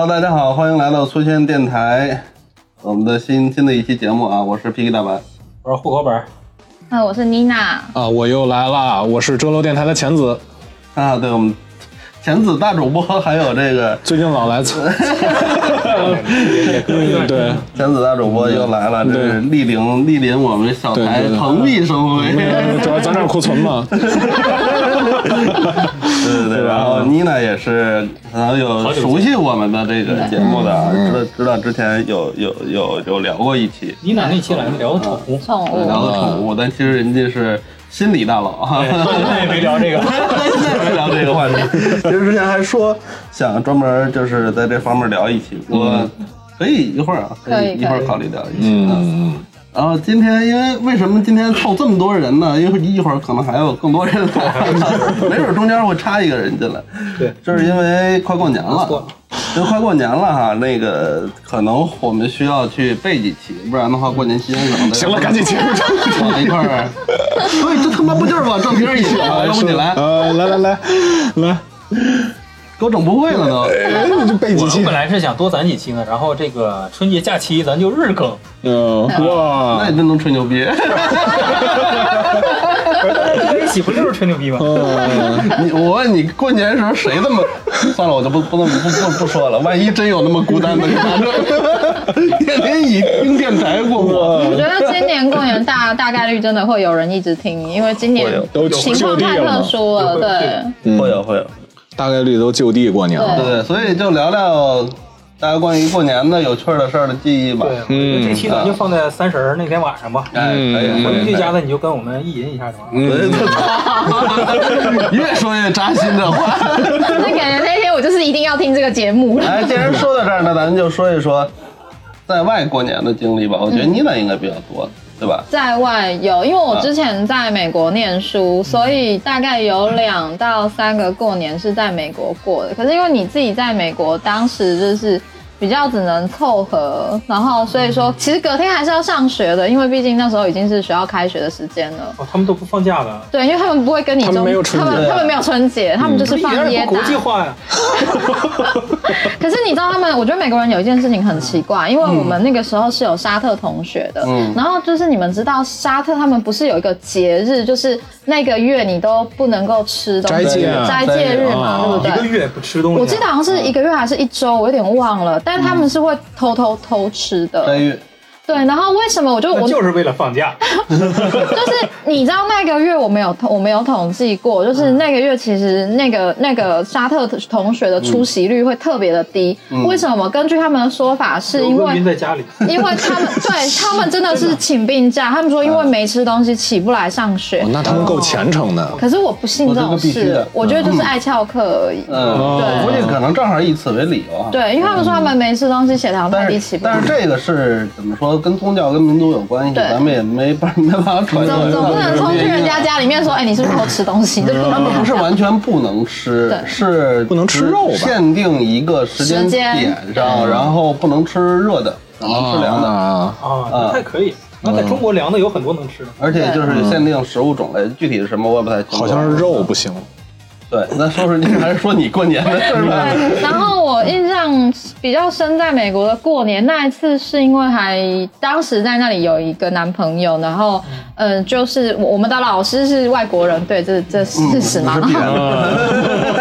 Hello，大家好，欢迎来到粗圈电台，我们的新新的一期节目啊，我是 PK 大白。我是户口本儿，啊，我是妮娜，啊，我又来了！我是周楼电台的浅子，啊，对，我们前子大主播还有这个 最近老来蹭，也可以对，前子大主播又来了，这对是莅临莅临我们小台对对对。蓬荜生辉。主要咱这库存嘛，对对对，然后妮娜也是可能有熟悉我们的这个节目的啊，知道知道之前有有有有聊过一期，妮娜那期来聊的宠物，宠物。聊的宠物，但其实人家是心理大佬啊。那也没聊这个。没聊这个话题。其实之前还说想专门就是在这方面聊一期，我可以一会儿啊，可以一会儿考虑聊一期啊。嗯，然后今天因为为什么今天凑这么多人呢？因为一会儿可能还有更多人来，没准中间会插一个人进来。对，就是因为快过年了错，就快过年了哈，那个可能我们需要去备几期，不然的话过年期间可能 行了，赶紧结束这。往一块儿。所以，这他妈不就是往正题上引吗？要不你来，呃，来来来来，给我整不会了都。哎你就背几期我本，来是想多攒几期呢，然后这个春节假期咱就日更，嗯，哇那，你真能吹牛逼！在一起不就是吹牛逼吗？你我问你，过年时候谁这么？算了，我就不不能不不不说了，万一真有那么孤单的，你咋整？天天以听电台过活。我觉得今年过年大大概率真的会有人一直听，因为今年情况太特殊了，对。会有会有，大概率都就地过年了。对，所以就聊聊大家关于过年的有趣的事儿的记忆吧。对，这期咱就放在三十儿那天晚上吧。哎，可以回这家的你就跟我们意淫一下就完了。对 越说越扎心的话。那感觉那天我就是一定要听这个节目。哎，既然说到这儿，那咱就说一说在外过年的经历吧。我觉得妮娜应该比较多，对吧？在外有，因为我之前在美国念书，所以大概有两到三个过年是在美国过的。可是因为你自己在美国，当时就是比较只能凑合，然后所以说其实隔天还是要上学的，因为毕竟那时候已经是学校开学的时间了。哦，他们都不放假的，对，因为他们不会跟你他们，没有春节他们他们没有春节，他们就是放耶诞国。际化呀。可是你知道他们，我觉得美国人有一件事情很奇怪，因为我们那个时候是有沙特同学的，嗯然后就是你们知道沙特他们不是有一个节日，就是那个月你都不能够吃东西，斋戒啊斋戒日嘛，哦对不对？一个月不吃东西啊。我记得好像是一个月还是一周，我有点忘了，但他们是会偷偷偷吃斋的。月，对，然后为什么我就我就是为了放假。就是你知道那个月我没有统我没有统计过，就是那个月其实那个那个沙特同学的出席率会特别的低。为什么？根据他们的说法，是因为在家里。因为他们对 他们真的是请病假，他们说因为没吃东西起不来上学哦。那他们够虔诚的。可是我不信这种事的，我觉得就是爱翘课而已。嗯，我估计可能正好以此为理由啊。对，因为他们说他们没吃东西，血糖太低，起不来但。是这个是怎么说？跟宗教跟民族有关系，咱们也没办没办法揣测。总总不能冲去人家家里面说，哎，你是不是偷吃东西？他们不是完全不能吃，是不能吃肉吧限定一个时间点上，然后不能吃热的，只能吃凉的，啊，啊，那还可以。那在中国凉的有很多能吃的。而且就是限定食物种类，具体是什么我也不太清楚。好像是肉不行。对，那说说你还是说你过年的事儿吧。对，然后我印象比较深，在美国的过年那一次，是因为还当时在那里有一个男朋友，然后嗯、呃就是我我们的老师是外国人，对，这这事实嘛。然后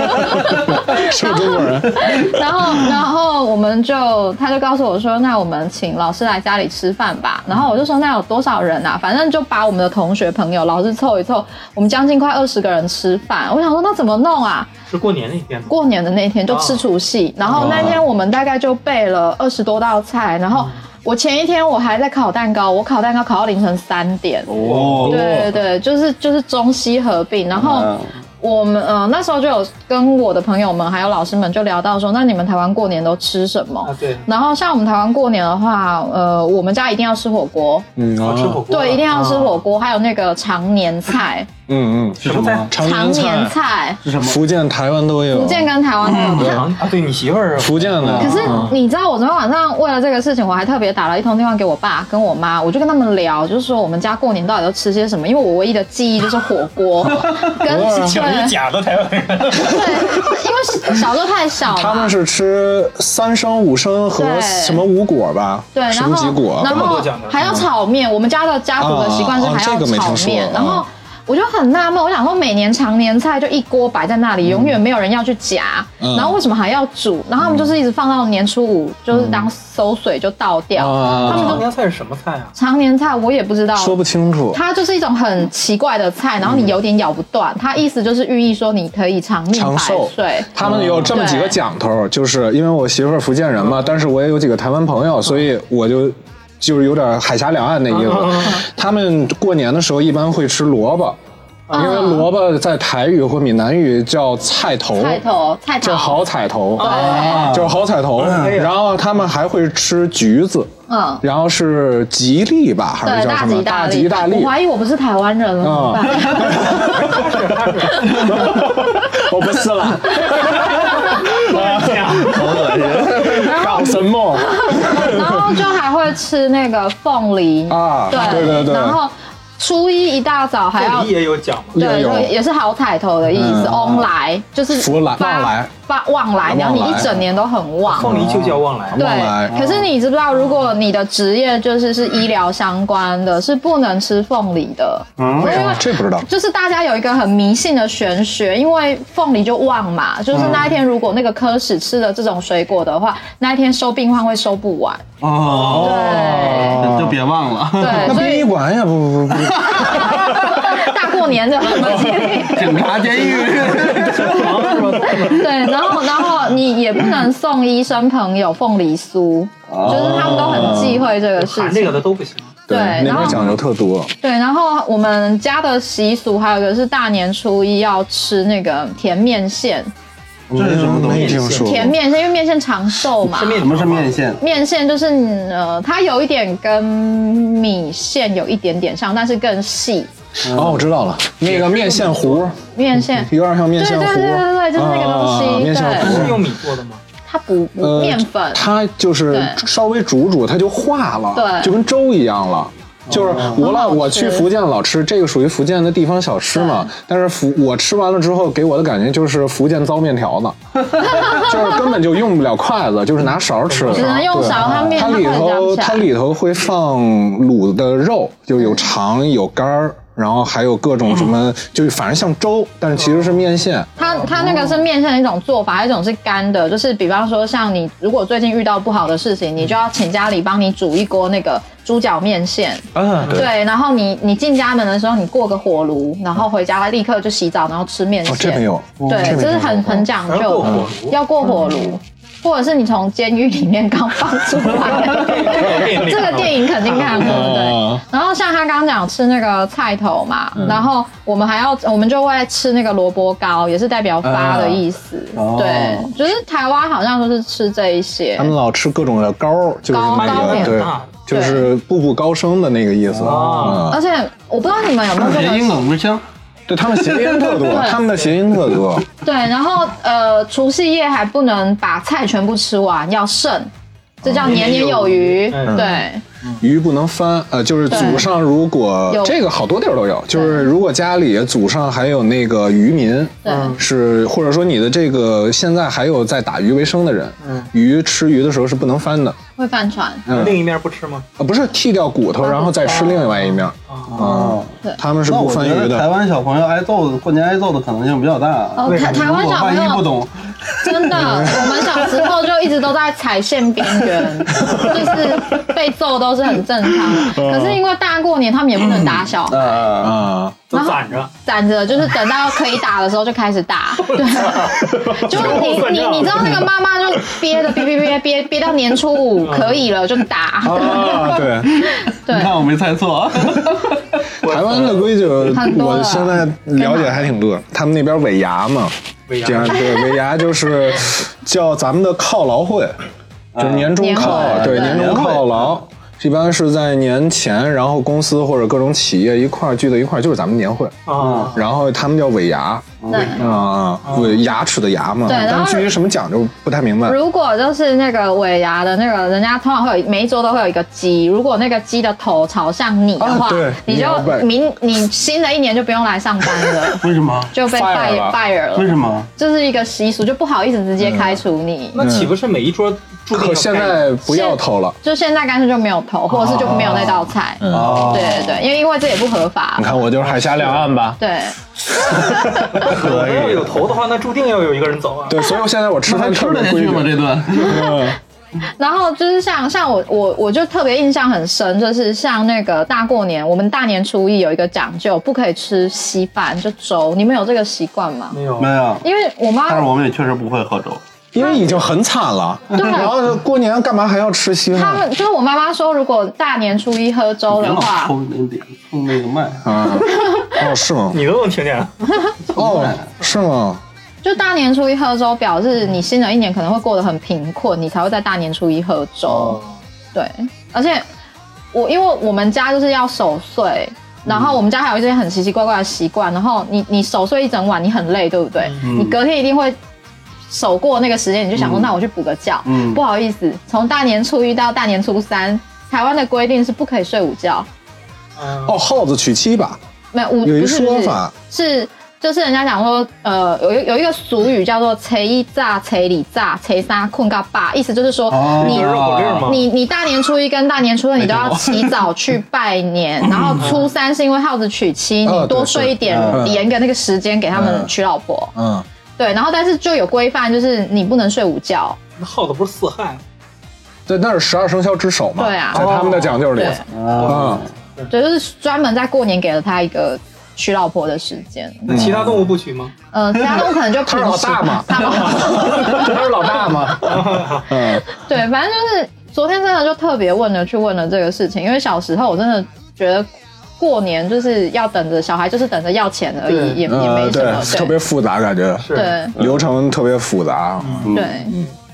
是个中国人，然后，然后我们就，他就告诉我说，那我们请老师来家里吃饭吧。然后我就说，那有多少人啊？反正就把我们的同学朋友、老师凑一凑，我们将近快二十个人吃饭。我想说，那怎么弄啊？是过年那天吗？过年的那天就吃除夕，然后那天我们大概就备了二十多道菜，然后我前一天我还在烤蛋糕，我烤蛋糕烤到凌晨三点。哦，对对对，就是就是中西合并，然后嗯我们呃那时候就有跟我的朋友们还有老师们就聊到说，那你们台湾过年都吃什么？啊，对，然后像我们台湾过年的话，呃，我们家一定要吃火锅，嗯我吃火锅啊。对，一定要吃火锅，还有那个常年菜。嗯嗯，是什么？常常年菜，菜，是什么？福建、台湾都有。福建跟台湾都有。啊啊，对你媳妇儿福建的，可是你知道，我昨天晚上为了这个事情，我还特别打了一通电话给我爸跟我妈，我就跟他们聊，就是说我们家过年到底都吃些什么，因为我唯一的记忆就是火锅 跟请一对假的台湾人，对，因为小时候太小了，他们是吃三生、五生和什么五果吧？对，然什么几后果？然后还要炒面，我们家的家族的习惯是啊还要啊这个没炒面，然后啊。我就很纳闷，我想说每年常年菜就一锅摆在那里，永远没有人要去夹，嗯然后为什么还要煮？然后他们就是一直放到年初五，就是当馊水就倒掉。常年菜是什么菜啊？常年菜我也不知道，说不清楚。它就是一种很奇怪的菜，然后你有点咬不断，它意思就是寓意说你可以长命百长寿岁。他们有这么几个讲头，就是因为我媳妇儿福建人嘛，但是我也有几个台湾朋友，所以我就就是有点海峡两岸那意思。他们过年的时候一般会吃萝卜，因为萝卜在台语或闽南语叫菜头，菜头，菜头，叫好彩头，对叫好彩头。然后他们还会吃橘子，嗯，然后是吉利吧，还，是叫什么？大吉大利，吉大利我。怀疑我不是台湾人了？我不是了，好恶心！搞什么？然后就还会吃那个凤梨。啊对对对对。然后初一一大早还要也有讲嘛？对，也是好彩头的意思，嗯翁来就是福来发旺来发旺来，然后你一整年都很旺。凤梨就叫旺来。对，可是你知不知道，如果你的职业就是是医疗相关的，是不能吃凤梨的。嗯因为哦这不知道。就是大家有一个很迷信的玄学，因为凤梨就旺嘛，就是那一天如果那个科室吃了这种水果的话，那一天收病患会收不完。哦，对就别忘了。对，那 所以殡仪馆也，不不不不，大过年的什么经历？警察监狱，对，然后然后你也不能送医生朋友凤梨酥，就是他们都很忌讳这个事情这个。的都不行。对那然后边讲究特多。对，然后我们家的习俗还有一个是大年初一要吃那个甜面线，这是什么东西。甜面线因为面线长寿嘛什么是面线？面线就是呃，它有一点跟米线有一点点像，但是更细。哦，我知道了，那个面线糊，面线，有点像面线糊。对对对对对就是那个东西啊面线对糊是用米做的吗？它不面粉，它就是稍微煮煮，它就化了，对就跟粥一样了。就是我老很好吃我去福建老吃这个属于福建的地方小吃嘛，但是福我吃完了之后给我的感觉就是福建糟面条子，就是根本就用不了筷子，就是拿勺吃的，只能用对勺它面它里头它里头会放卤的肉，就有肠有肝儿，然后还有各种什么，就是反正像粥，但是其实是面线。它它那个是面线的一种做法，还有一种是干的，就是比方说像你如果最近遇到不好的事情，你就要请家里帮你煮一锅那个猪脚面线，嗯，对，然后你你进家门的时候，你过个火炉，然后回家立刻就洗澡，然后吃面线。哦，这没有，对，这是很很讲究的过火炉，要过火炉，或者是你从监狱里面刚放出来，这个电影肯定看过，对哦。然后像他刚刚讲吃那个菜头嘛，嗯然后我们还要我们就会吃那个萝卜糕，也是代表发的意思哦。对，就是台湾好像都是吃这一些他。们老吃各种的糕，就是糕那糕点个对，就是步步高升的那个意思。哦嗯，而且我不知道你们有没有这个。对他们谐音特多，他们的谐音特多。对，然后呃，除夕夜还不能把菜全部吃完，要剩，这叫年年有余。嗯。对，鱼不能翻，呃，就是祖上如果这个好多地儿都有，就是如果家里祖上还有那个渔民，对。是或者说你的这个现在还有在打鱼为生的人，嗯。鱼吃鱼的时候是不能翻的，会翻船。嗯，另一面不吃吗？啊不是剃掉骨头然后再吃另外一面，哦，对他们是那我不分鱼的台。湾小朋友挨揍的，过年挨揍的可能性比较大。哦，台台湾小朋友不懂，真的，我们小时候就一直都在踩线边缘，就是被揍都是很正常。可是因为大过年，他们也不能打小孩，啊，啊，都攒着。攒着就是等到可以打的时候就开始打。对，就 你你你知道那个妈妈就憋着憋憋憋憋憋到年初五可以了就打。啊，对，对你看我没猜错。台湾的规矩，我现在了解还挺多。他们那边尾牙嘛，尾牙这样对尾牙就是叫咱们的犒劳会，就是年终犒，对年终犒劳。一般是在年前，然后公司或者各种企业一块儿聚在一块儿，就是咱们年会，啊，然后他们叫尾牙，对。啊啊，尾牙齿的牙嘛，对然后但至于什么讲究不太明白。如果就是那个尾牙的那个，人家通常会有每一桌都会有一个鸡，如果那个鸡的头朝向你的话，啊对你就明你新的一年就不用来上班了，为什么？就被 Fire fire fire 了，为什么？这是一个习俗，就不好意思直接开除你。那岂不是每一桌注定可现在不要投了，就现在干脆就没有投，或者是就没有那道菜。哦对对对，因为因为这也不合法你。看我就是海峡两岸吧。对，可要有投的话，那注定要有一个人走啊。对，所以我现在我吃饭吃得下去吗？矩。这顿？嗯然后就是像像我我我就特别印象很深，就是像那个大过年，我们大年初一有一个讲究，不可以吃稀饭，就粥。你们有这个习惯吗？没有没有，因为我妈但是我们也确实不会喝粥。因为已经很惨了，对然后过年干嘛还要吃稀饭？他们就是我妈妈说，如果大年初一喝粥的话，抽那点，冲那个麦。啊，哦是吗？你都能听见。哦是吗？就大年初一喝粥，表示你新的一年可能会过得很贫困，你才会在大年初一喝粥。哦，对，而且我因为我们家就是要守岁，然后我们家还有一些很奇奇怪怪的习惯，然后你你守岁一整晚，你很累，对不对？嗯你隔天一定会。守过那个时间，你就想说，嗯。那我去补个觉。嗯。不好意思，从大年初一到大年初三，台湾的规定是不可以睡午觉。哦，哦，耗子娶妻吧？没有午有一说法。是就是人家讲说，呃，有一有一个俗语叫做“初一炸，初二炸，初三困个爸”，意思就是说哦。你？你你大年初一跟大年初二你都要起早去拜年，然后初三是因为耗子娶妻，哦你多睡一点，嗯。延个那个时间给他们娶老婆。嗯，对，然后但是就有规范，就是你不能睡午觉。那耗子不是四害吗？对，那是十二生肖之首嘛。对啊在他们的讲究里对，啊，对，就是专门在过年给了他一个娶老婆的时间。那其他动物不娶吗？呃，其他动物可能就 他是老大嘛，他是老大嘛。嗯，对，反正就是昨天真的就特别问了去问了这个事情，因为小时候我真的觉得过年就是要等着小孩，就是等着要钱而已，也也呃没什么，对，特别复杂感觉，是对流程特别复杂。对。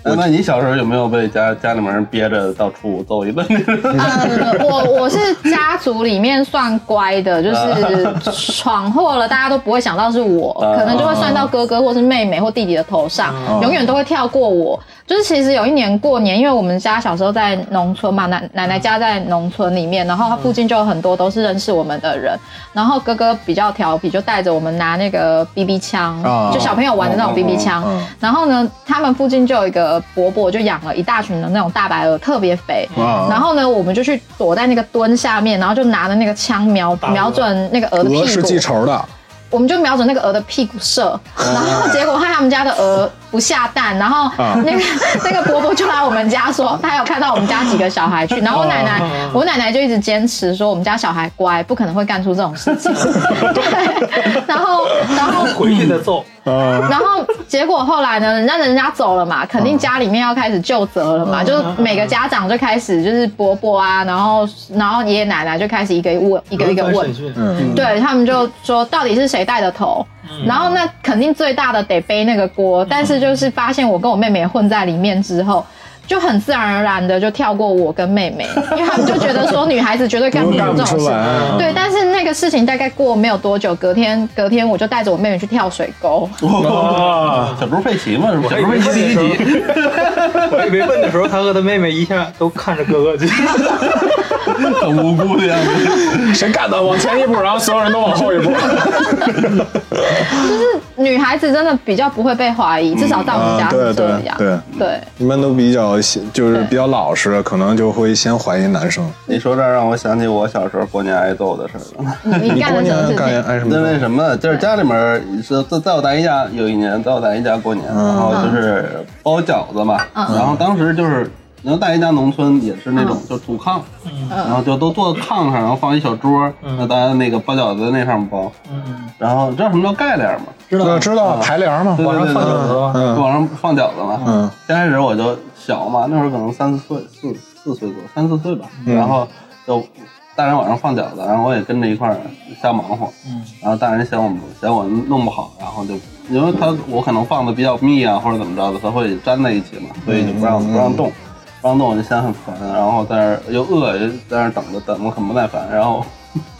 那那你小时候有没有被家家里面人憋着到初五揍一顿？呃，我我是家族里面算乖的，就是 闯祸了，大家都不会想到是我，啊可能就会算到哥哥或是妹妹或弟弟的头上，永远都会跳过我。就是其实有一年过年，因为我们家小时候在农村嘛，奶奶奶家在农村里面，然后他附近就有很多都是认识我们的人，然后哥哥比较调皮，就带着我们拿那个 BB 枪，啊就小朋友玩的那种 BB 枪。然后呢，他们附近就有一个伯伯，就养了一大群的那种大白鹅，特别肥。啊然后呢，我们就去躲在那个墩下面，然后就拿着那个枪瞄瞄准那个鹅的屁鹅是记股，仇的，我们就瞄准那个鹅的屁股射，然后结果害他们家的鹅不下蛋，然后啊。那个 那个伯伯就来我们家说，他有看到我们家几个小孩去，然后我奶奶哦我奶奶就一直坚持说我们家小孩乖，不可能会干出这种事情，对，然后然后回去再揍。啊，然后结果后来呢，人家人家走了嘛，肯定家里面要开始就责了嘛，就是每个家长就开始就是伯伯啊，然后然后爷爷奶奶就开始一个一个问一个一个问。对他们就说到底是谁带的头，然后那肯定最大的得背那个锅，但是就是发现我跟我妹妹混在里面之后。就很自然而然的就跳过我跟妹妹，因为他们就觉得说女孩子绝对干不了这种事。对，但是那个事情大概过没有多久，隔天隔天我就带着我妹妹去跳水沟，哇小猪佩奇嘛，是不是？小猪佩奇第一集，我还以为问的时候，他和他妹妹一下都看着哥哥去。很无辜的样子。谁干的？往前一步，然后所有人都往后一步。就是女孩子真的比较不会被怀疑，至少到我们家是这样。对对一般都比较就是比较老实，可能就会先怀疑男生。你说这让我想起我小时候过年挨揍的事儿了。你过年干情？爱什么？因为什么？就是家里面是在在我大姨家有一年，在我大姨家过年，然后就是包饺子嘛，然后当时就是。然后大姨家农村也是那种就土炕，然后就都坐炕上，然后放一小桌，那大家那个包饺子那上面包，嗯，然后知道什么叫盖帘吗？知道知道排帘嘛，对往上放饺子吧。嗯往上放饺子嘛。嗯，刚开始我就小嘛，那会儿可能三四岁，四四岁多，三四岁吧。嗯然后就大人往上放饺子，然后我也跟着一块儿瞎忙活。嗯，然后大人嫌我嫌我弄不好，然后就因为他我可能放的比较密啊，或者怎么着的，他会粘在一起嘛，所以就不让、不让动。房东我就先很烦，然后在那儿又饿，又在那儿等着，等的很不耐烦，然后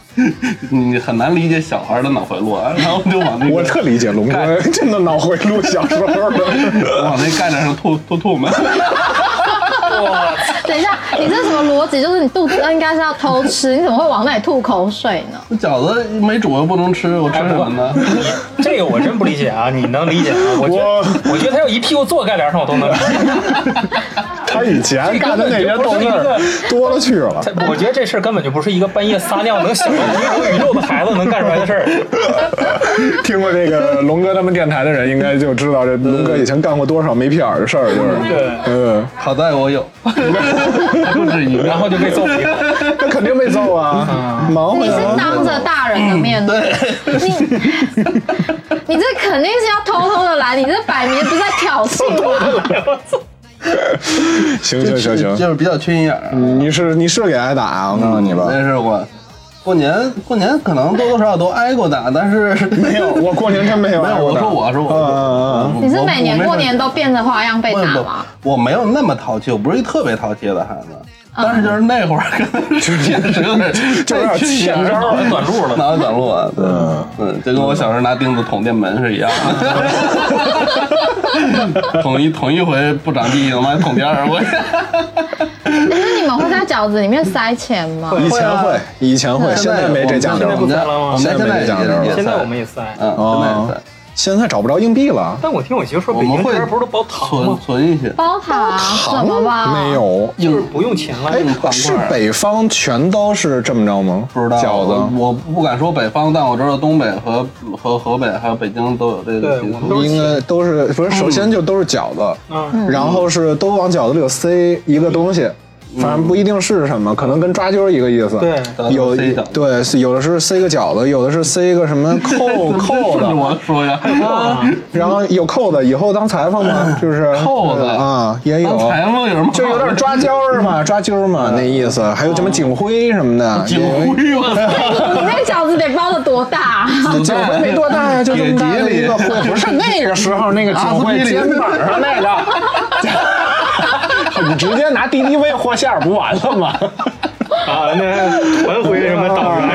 你很难理解小孩的脑回路，啊然后就往那个我特理解龙哥真的脑回路，小时候的。往那盖子上吐吐吐沫。哇，等一下，你这什么逻辑？就是你肚子应该是要偷吃，你怎么会往那里吐口水呢？饺子没煮又不能吃，我吃什么呢？这个我真不理解啊！你能理解吗？我觉得，我觉得他要一屁股坐盖帘上，我都能理解。他以前干的那些逗事儿多了去了。我觉得这事儿根本就不是一个半夜撒尿能想到宇宙宇宙的孩子能干出来的事儿。听过这个龙哥他们电台的人，应该就知道这龙哥以前干过多少没屁眼儿的事儿，就是。对，嗯，好在我有，不止一个。然后就被揍了。那肯定被揍啊，忙活你是。当着大人的面，对，你你这肯定是要偷偷的来，你这摆明不是在挑衅吗？行行行行，就是比较缺心眼儿。啊你是你是给挨打啊，我告诉你吧。那是我过年过年可能多多少少都挨过打，但是没有，我过年真没有没有。挨过打。我说我说我，你是每年过年都都变着花样被打吗？不，我没有那么淘气，我不是一特别淘气的孩子。但是就是那会儿可能是确实有点，就有点欠招脑袋短路了。脑袋短路啊，对，嗯，就跟我小时候拿钉子捅电门是一样的。捅一捅一回不长记性，妈捅第二回。可是你们会在饺子里面塞钱吗？以前会，以前会，现在没这讲究了吗我们家现在也现在没这讲究了现在我们也塞，嗯，现在也在。现在找不着硬币了，但我听我媳妇说，北京这边不是都包糖存吗？存一些，包糖怎么包？没。有。就是不用钱了。哎，是北方全都是这么着吗？不知道饺子。我不敢说北方，但我知道东北和和河北还有北京都有这个对习俗。应该都是不是？首先就都是饺子，嗯，然后是都往饺子里塞一个东西，反正不一定是什么，可能跟抓阄一个意思。对，有对，有的是塞个饺子，有的是塞一个什么扣 扣的，我说呀，然后有扣的，以后当裁缝嘛，就是扣子。啊，也有。裁缝有什么？就有点抓阄儿嘛，抓阄嘛那意思，还有什么警徽什么的，警徽，我操！你那饺子得包的多大？警徽没多大呀，就这么大的一个徽，不是那个时候那个警徽肩膀上那个，你直接拿敌敌畏和馅儿不完了吗？啊，那还回什么党员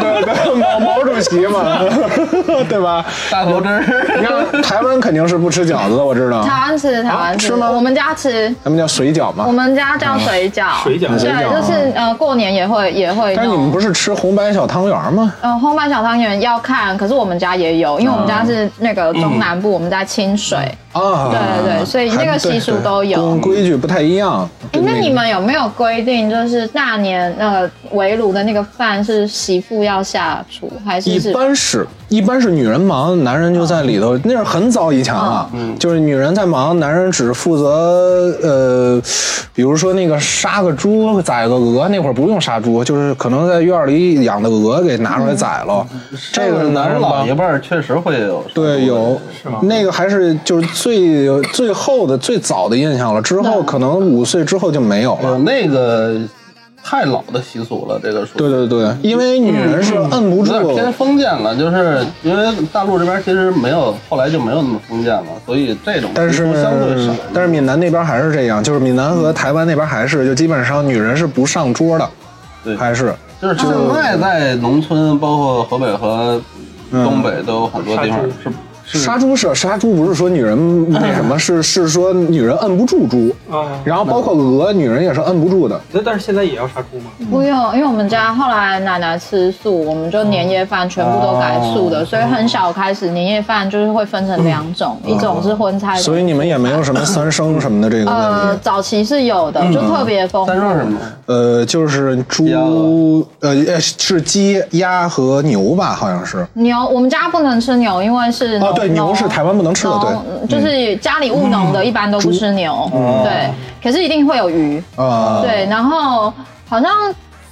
什么的。席嘛，对吧？大头针你，看台湾肯定是不吃饺子的，我知道，台湾吃，台湾吃，吃吗我们家吃，他们叫水饺嘛我。们家叫水饺。水饺对，就是呃，过年也会也会但是你们。不是吃红白小汤圆吗？呃，红白小汤圆要看，可是我们家也有，因为我们家是那个中南部，我们在清水。啊，对对对所以那个习俗都有跟规矩不太一样。那你们有没有规定，就是大年那个围炉的那个饭是媳妇要下厨，还是一？般是，一般是女人忙，男人就在里头。那是很早以前了，就是女人在忙，男人只负责呃，比如说那个杀个猪、宰个鹅，那会儿不用杀猪，就是可能在院里养的鹅给拿出来宰了。这个是男人帮老一。辈儿确实会有。对，有吗那个还是就是最最后的最早的印象了，之后可能五岁之后就没有了。有那个太老的习俗了，这个属于。对对对，因为女人是摁不住，有点偏封建了，就是因为大陆这边其实没有，后来就没有那么封建了，所以这种但是相对少。但是闽南那边还是这样，就是闽南和台湾那边还是就基本上女人是不上桌的，对。还是。就是现在在农村，包括河北和东北都有很多地方是杀猪是杀猪，不是说女人那什么，是是说女人摁不住猪，啊，然后包括鹅，女人也是摁不住的。那但是现在也要杀猪吗？不用，因为我们家后来奶奶吃素，我们就年夜饭全部都改素的，所以很小开始年夜饭就是会分成两种，一种是荤菜，所以你们也没有什么三生什么的这个呃问题。早期是有的，就特别丰富。三生什么？呃，就是猪，呃，呃是鸡、鸭和牛吧，好像是。牛，我们家不能吃牛，因为是哦，对，牛是台湾不能吃的，对。就是家里务农的，一般都不吃牛，对，可是一定会有鱼，啊，对，然后好像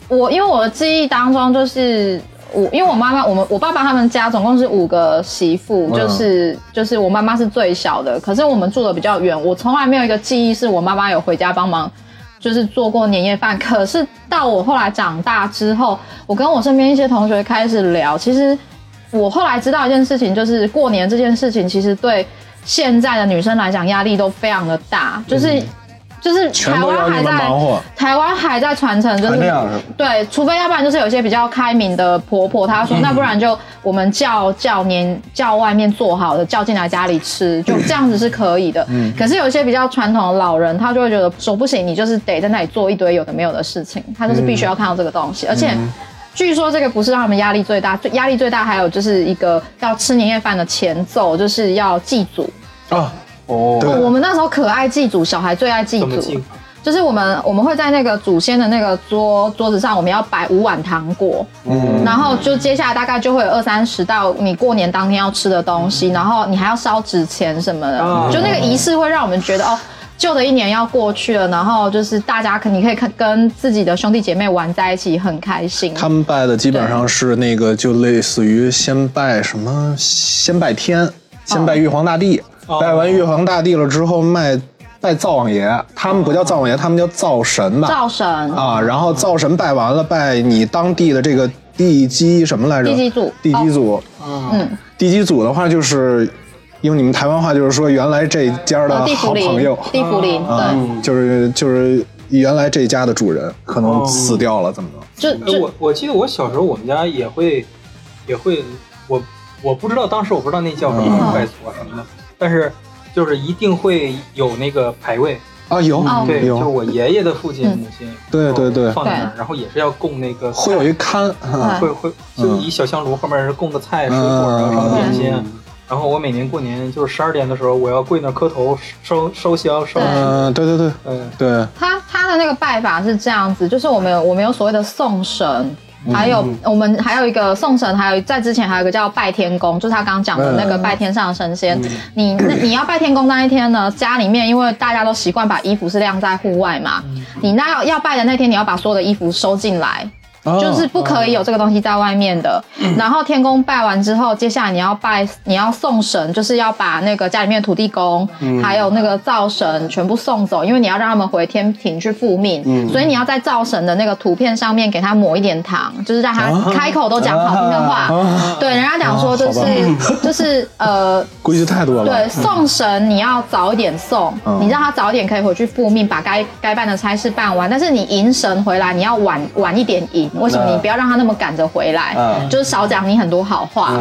我因为我的记忆当中就是。我因为我妈妈，我们我爸爸他们家总共是五个媳妇，就是就是我妈妈是最小的，可是我们住的比较远，我从来没有一个记忆是我妈妈有回家帮忙，就是做过年夜饭。可是到我后来长大之后，我跟我身边一些同学开始聊，其实我后来知道一件事情，就是过年这件事情，其实对现在的女生来讲压力都非常的大，就是。就是台湾还在台湾还在传承，就是对，除非要不然就是有些比较开明的婆婆，她说、那不然就我们叫叫年叫外面做好的叫进来家里吃，就这样子是可以的。可是有一些比较传统的老人，他就会觉得说不行，你就是得在那里做一堆有的没有的事情，他就是必须要看到这个东西，而且。据说这个不是让他们压力最大，最压力最大还有就是一个要吃年夜饭的前奏，就是要祭祖。啊，哦，对。哦我们那时候可爱祭祖，小孩最爱祭祖。就是我们我们会在那个祖先的那个桌桌子上，我们要摆五碗糖果，嗯。然后就接下来大概就会有二三十道你过年当天要吃的东西，然后你还要烧纸钱什么的，哦就那个仪式会让我们觉得哦。旧的一年要过去了，然后就是大家可你可以看跟自己的兄弟姐妹玩在一起，很开心。他们拜的基本上是那个，就类似于先拜什么，先拜天，先拜玉皇大帝，哦拜完玉皇大帝了之后卖拜灶王爷，他们不叫灶王爷，他们叫灶神吧？灶神、啊，然后灶神拜完了，拜你当地的这个地基什么来着？地基组地基组。嗯，地基组的话，就是用你们台湾话就是说，原来这家的好朋友，地府林，啊对，，就是就是原来这家的主人可能死掉了，怎么着？就我我记得我小时候我们家也会也会我我不知道当时我不知道那叫什么嗯。拜祖啊什么的，但是就是一定会有那个牌位，啊，有哦对，就是，我爷爷的父亲嗯母亲，对对对。放在那儿，然后也是要供那个会有一龛，会会就一小香炉，后面是供的菜、水果，嗯然后烧点心嗯。然后我每年过年就是十二点的时候，我要跪那儿磕头烧烧香烧。嗯，对对对。嗯，对，他他的那个拜法是这样子，就是我们有我们有所谓的送神。还有我们还有一个送神，还有在之前还有一个叫拜天公，就是他刚刚讲的那个拜天上的神仙。你那你要拜天公那一天呢，家里面因为大家都习惯把衣服是晾在户外嘛，你那要要拜的那天，你要把所有的衣服收进来，哦就是不可以有这个东西在外面的。然后天公拜完之后，接下来你要拜，你要送神，就是要把那个家里面的土地公，还有那个灶神全部送走，因为你要让他们回天庭去复命。所以你要在灶神的那个图片上面给他抹一点糖，就是让他开口都讲好听的话。对，人家讲说就是、就是呃。规矩太多了。对，送神你要早一点送，嗯你让他早一点可以回去复命，把该该办的差事办完。但是你迎神回来，你要晚晚一点迎。为什么？嗯你不要让他那么赶着回来，嗯就是少讲你很多好话。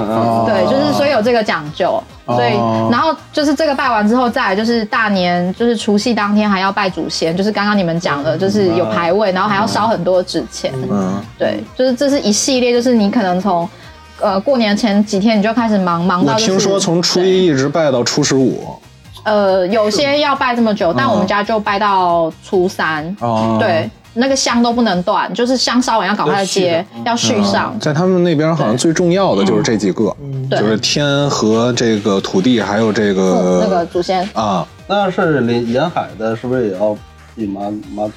对，就是所以有这个讲究。所以哦，然后就是这个拜完之后，再来就是大年，就是除夕当天还要拜祖先，就是刚刚你们讲的，就是有牌位，然后还要烧很多纸钱。嗯，对，就是这是一系列，就是你可能从呃过年前几天你就开始忙忙到、就是。我听说从初一一直拜到初十五。呃，有些要拜这么久，但我们家就拜到初三。哦对，那个香都不能断，就是香烧完要赶快接，要续上。在他们那边好像最重要的就是这几个，就是天和这个土地，还有这个那个祖先，啊，那是临沿海的，是不是也要祭妈妈祖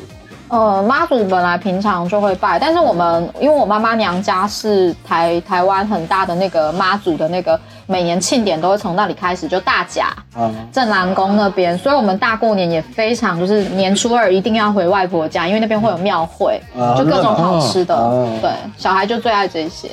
呃，妈祖本来平常就会拜，但是我们因为我妈妈娘家是台台湾很大的那个妈祖的那个每年庆典都会从那里开始，就大甲的啊？镇南宫那边，所以我们大过年也非常就是年初二一定要回外婆家，因为那边会有庙会，嗯就各种好吃的，哦对，小孩就最爱这些。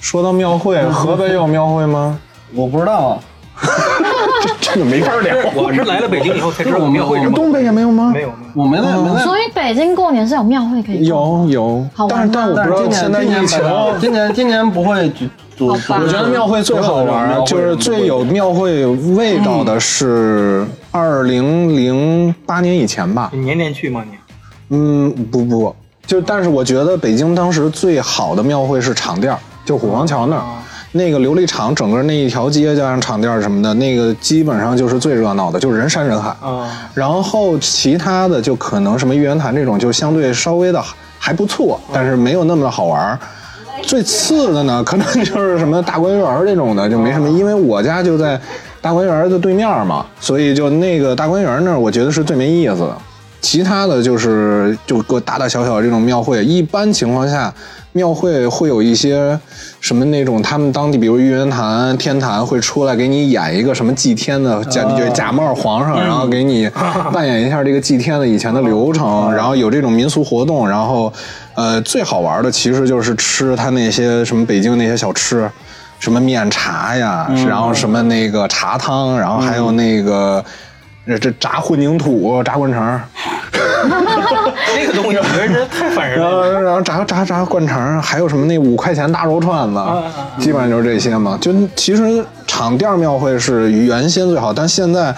说到庙会，河北有庙会吗？我不知道啊，这个没法聊。我是来了北京以后才知道有庙会什么。东北也没有吗？没有。我没在没在。所以北京过年是有庙会可以有有但是但我不知道现在年疫情。今年今年不会我觉得庙会最好玩，就是最有庙会味道的是二零零八年以前吧。你年年去吗你？嗯，不不，就但是我觉得北京当时最好的庙会是场店儿，就虎坊桥那儿。那个琉璃厂整个那一条街加上场店什么的，那个基本上就是最热闹的，就是人山人海。啊，然后其他的就可能什么玉渊潭这种，就相对稍微的还不错，但是没有那么的好玩儿。最次的呢，可能就是什么大观园这种的，就没什么，因为我家就在大观园的对面嘛，所以就那个大观园那儿，我觉得是最没意思的。其他的就是就各大大小小这种庙会，一般情况下，庙会会有一些什么那种他们当地，比如玉渊潭、天坛会出来给你演一个什么祭天的假就假冒皇上，然后给你扮演一下这个祭天的以前的流程，然后有这种民俗活动，然后呃最好玩的其实就是吃他那些什么北京那些小吃。什么面茶呀，然后什么那个茶汤，然后还有那个这这炸混凝土、炸灌肠，这个东西我觉得真太烦人然后了。然后炸炸炸灌肠，还有什么那五块钱大肉串子，基本上就是这些嘛。就其实场店庙会是原先最好，但现在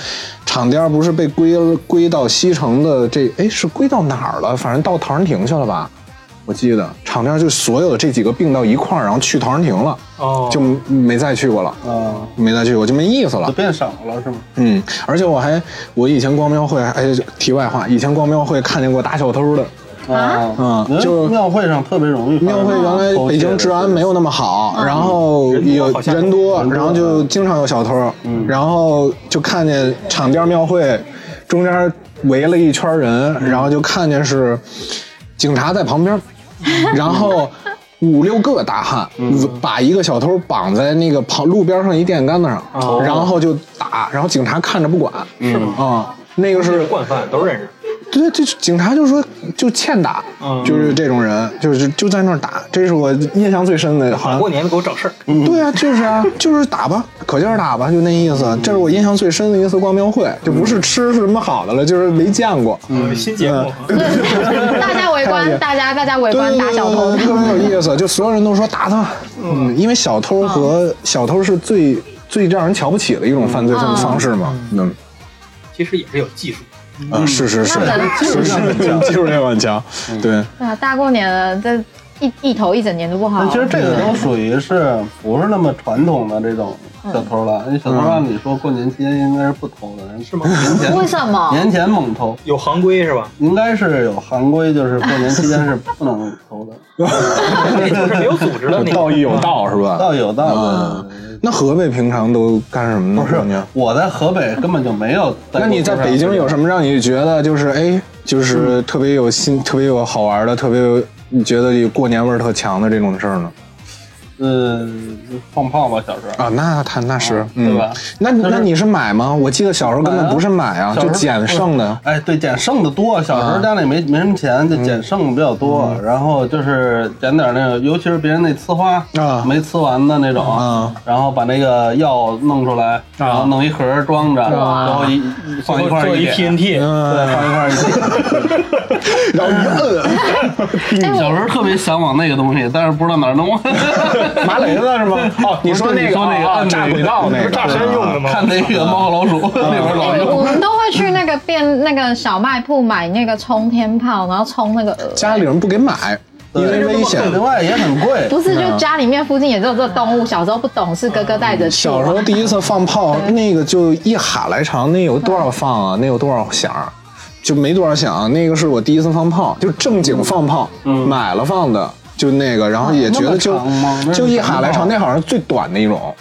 场店不是被归归到西城的这哎是归到哪儿了？反正到陶然亭去了吧？我记得场店就所有的这几个并到一块儿，然后去陶然亭了，哦，就没再去过了，啊，没再去过就没意思了。就变少了是吗？嗯，而且我还我以前逛庙会，哎，题外话，以前逛庙会看见过打小偷的。啊嗯就庙会上特别容易庙会原来北京治安没有那么好，然后有人多然后就经常有小偷，然后就看见场店庙会中间围了一圈人，然后就看见是警察在旁边，然后。五六个大汉把一个小偷绑在那个旁路边上一电线杆子上，然后就打，然后警察看着不管，是吗？啊、那个是惯犯都认识。对，这警察就说就欠打，嗯就是这种人，就是就在那儿打，这是我印象最深的，好像过年的给我找事儿。对啊，就是啊，就是打吧，可劲儿打吧，就那意思。这是我印象最深的一次逛庙会，就不是吃什么好的了，就是没见过。嗯，新节目。大家围观，大家大家围观打小偷特别有意思，就所有人都说打他，嗯，因为小偷和小偷是最最让人瞧不起的一种犯罪嗯方式嘛，嗯，其实也是有技术。啊，是是是是是，技术也很强，对。啊，大过年的，这一一头一整年都不好但。其实这个都属于是不是那么传统的这种小偷了？那小偷按理说过年期间应该是不偷的，是吗？年前为什么年前猛偷，有行规是吧？应该是有行规，就是过年期间是不能偷的。那就是没有组织的那道义有道是吧？道有道那河北平常都干什么呢？不是我在河北根本就没有。那你在北京有什么让你觉得就是哎，就是特别有新、特别有好玩的、特别有你觉得有过年味儿特强的这种事儿呢？嗯，放炮吧，小时候。啊，那他那是，对吧那那你是买吗？我记得小时候根本不是买啊，就捡剩的。哎，对，捡剩的多。小时啊候家里没没什么钱，就捡剩的比较多。嗯然后就是捡点那个，尤其是别人那呲花啊没呲完的那种啊然后把那个药弄出来，然后弄一盒装着，然后一一放一块儿做一点 TNT，嗯对，放一块儿一点。然后一摁，哎小时候特别向往那个东西，但是不知道哪儿弄。麻雷子是吗？哦，你说那个那个炸轨道那个，炸山用的吗？看那个猫和老鼠老用我。们都会去那个变那个小卖铺买那个冲天炮，然后冲那个鹅。家里人不给买，因为危险。另外也很贵。不是，就家里面附近也只有这动物。小时候不懂事，哥哥带着去。小时候第一次放炮，那个就一哈来长，那有多少放啊？那有多少响？就没多少响。那个是我第一次放炮，就正经放炮，买了放的，就那个，然后也觉得就就一哈来长，那好像是最短的一种，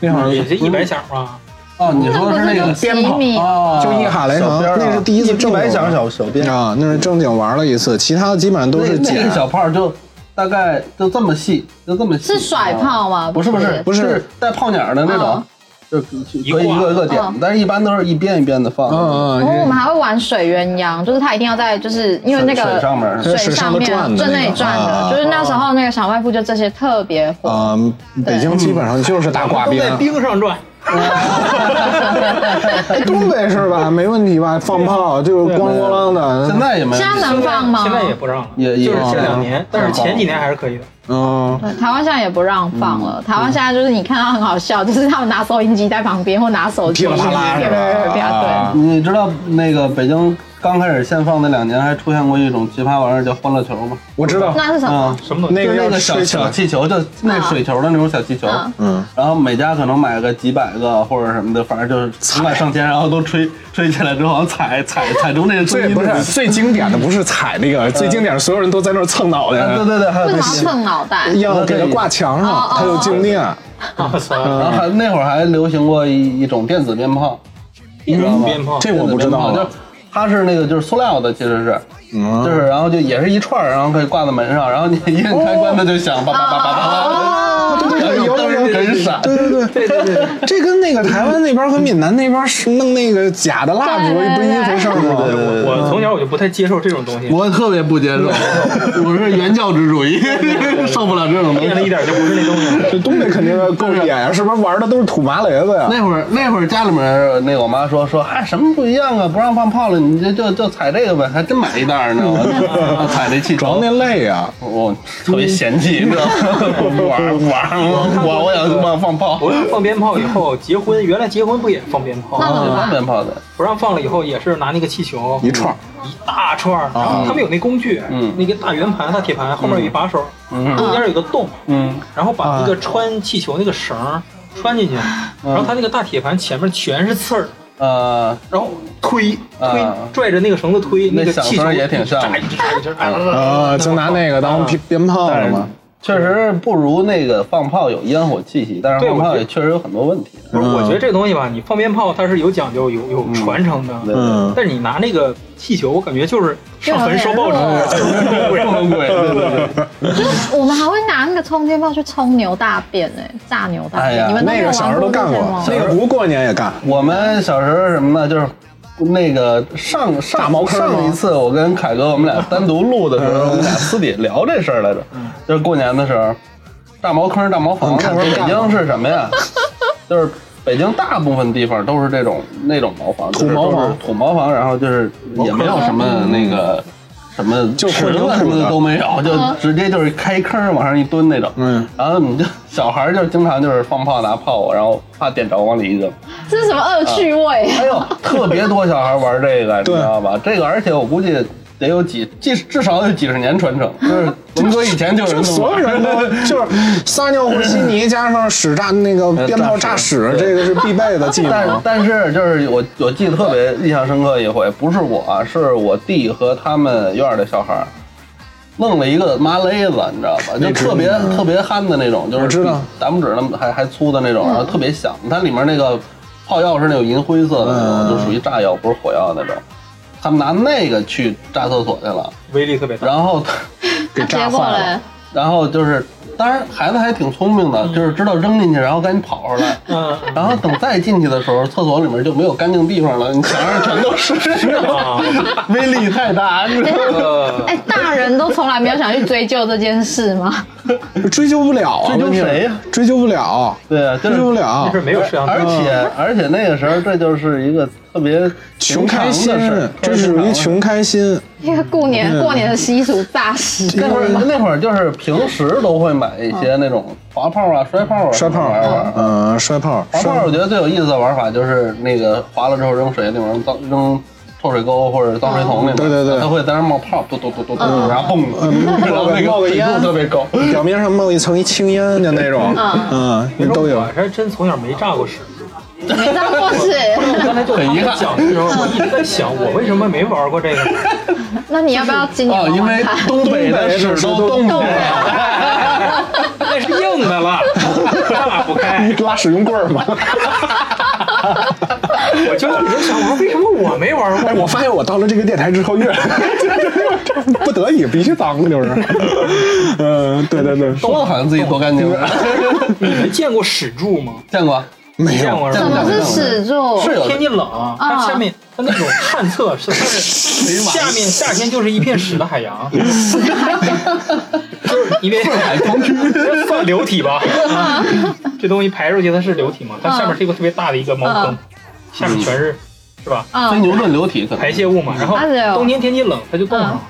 那好像也是一百响吧。哦，你说的是那个鞭炮哦，就一哈来长那是第一次正经一百响小小鞭啊，那是正经玩了一次，其他的基本上都那那是捡个。小炮就大概就这么细，就这么细。是甩炮吗？不是不是不是。是带炮鸟的那种。嗯，就可以一个一个点嗯，但是一般都是一遍一遍的放。嗯嗯，然后我们还会玩水鸳鸯，就是它一定要在，就是因为那个水上面水水上上面面转的那那个里转的，啊就是那时候那个小卖部就这些特别火。嗯，北京基本上就是打挂冰在。冰上转，哎，东北是吧？没问题吧？放炮就咣咣啷的。现在也没。现在能放吗？现在也不让了，也也就是这两哦年，但是前几年还是可以的。嗯，台湾现在也不让放嗯了。台湾现在就是你看到很好笑，就是他们拿收音机在旁边或拿手机，噼里啪啦是吧啪啪啪啪对。啊你知道那个北京刚开始限放那两年，还出现过一种奇葩玩意儿叫欢乐球吗？我知道。那是什么啊？，什么东西？那个小小气球，就那水球的那种小气球，嗯嗯，然后每家可能买个几百个或者什么的，反正就是成百上千，然后都吹 吹起来之后，踩踩踩中那个声音，最不是最经典的不是踩那个，最经典的所有人都在那儿蹭脑袋，啊对对对，还有蹭脑袋？要给它挂墙上哦，它有静电。然后还那会儿还流行过一一种电子鞭炮，你知道吗？鞭炮这我不知道就它是那个就是塑料的，其实是，嗯。就是然后就也是一串，然后可以挂在门上，然后你一摁开关它就响，叭叭叭叭叭叭，哦，对对对，有有有对对对，对对对，这跟那个台湾那边和闽南那边是弄那个假的蜡烛不一回事儿吗？对对对我从小我就不太接受这种东西，我特别不接受，我是原教旨主义，受不了这种东变了一。点就不是那东西。这东北肯定够野呀，是不是玩的都是土麻雷子呀？那会儿那会儿家里面那个我妈说说，嗨，什么不一样啊？不让放炮了，你就就就踩这个呗，还真买一袋儿，你知道吗？踩那气球，主要那累呀。我特别嫌弃，你知道吗？玩玩，我我想放放炮，不让放鞭炮以后，结婚原来结婚不也放鞭炮？那怎么放鞭炮的，不让放了以后，也是拿那个气球一串一大串，然后他们有那工具，嗯。那个大圆盘、大铁盘后面有一把手，中间有个洞，嗯，然后把那个穿气球那个绳穿进去，然后它那个大铁盘前面全是刺儿，呃，然后推推啊拽着那个绳子推，那个气球也挺像的一直炸一直炸一直，啊，就拿那个当鞭鞭炮了吗？确实不如那个放炮有烟火气息，但是放炮也确实有很多问题。不是，我觉得这东西吧，你放鞭炮它是有讲究、有有传承的，对嗯，但是你拿那个气球，我感觉就是上坟收报纸，对，不能鬼，对对对。就是我们还会拿那个冲天炮去冲牛大便呢、炸牛大便。哎呀你们那个小时候都干过那个不过年也干。我们小时候什么呢？就是那个上上上一次，我跟凯哥我们俩单独录的时候，我们俩私底下聊这事儿来着。就是过年的时候，大茅坑、大茅房，那会儿北京是什么呀？就是北京大部分地方都是这种那种茅房，土茅房土茅房，然后就是也没有什么那个。什么就池子混凝土什么的的都没有，就直接就是开坑往上一蹲那种。嗯，然后你就小孩儿就经常就是放炮拿炮，然后怕点着往里一扔。这是什么恶趣味？哎呦，特别多小孩玩这个，你知道吧？这个而且我估计得有几，至至少有几十年传承。就是 文革以前就有就人这么所有人都 就是撒尿和稀泥加上屎炸那个鞭炮炸屎，这个是必备的技能。但是就是我我记得特别印象深刻一回，不是我啊，是我弟和他们院儿的小孩儿弄了一个麻勒子，你知道吧？就特别特别憨的那种，就是大拇指那么还还粗的那种，然后特别响。它里面那个炮药是那种银灰色的那种，就属于炸药，不是火药那种。他们拿那个去炸厕所去了，威力特别大。然后 给炸结果坏了，然后就是，当然孩子还挺聪明的，就是知道扔进去，然后赶紧跑出来。嗯，然后等再进去的时候，厕所里面就没有干净地方了，你墙上全都是，啊，威力太大，你知道吗？呃，哎，大人都从来没有想去追究这件事吗？追究不了啊！追究谁呀追究不了，对啊，追究不。了这。是没有摄像而，且而且那个时候，这就是一个特别穷开心这属于穷开心。因为过年嗯过年的习俗大喜那会儿那会儿就是平时都会买一些那种滑炮啊、摔炮啊、摔炮玩玩。嗯，摔炮，滑炮我觉得最有意思的玩法就是那个滑了之后扔水里面，扔脏扔臭水沟或者脏水桶里面，对对对它会在那冒泡，嘟嘟嘟嘟嘟，嗯然后嘣，然后那冒个烟个水度特别高。表面上冒一层一青烟的那种，嗯，都有我。还真从小没炸过屎。没炸过屎，我刚才就很遗憾讲的时候，我一直在想，我为什么没玩过这个？那你要不要今年哦，因为？东北的屎都冻冻住了。那是硬的了，炸不开。拉使用棍儿吗？我就一直想，我说为什么我没玩哎，过？我发现我到了这个电台之后，越来不得已必须脏，就是，嗯，对对对，说的好像自己多干净似的。你们见过屎柱吗？见过，没有，见过什么是屎柱？是。天气冷啊，它下面它那种旱厕是它是下面夏天就是一片屎的海洋，就是因为海狂区，算流体吧，啊这东西排出去它是流体嘛，它下面是一个特别大的一个茅坑，下面全是是吧？嗯，非牛顿流体可能。排泄物嘛，然后冬天天气冷，它就冻上了，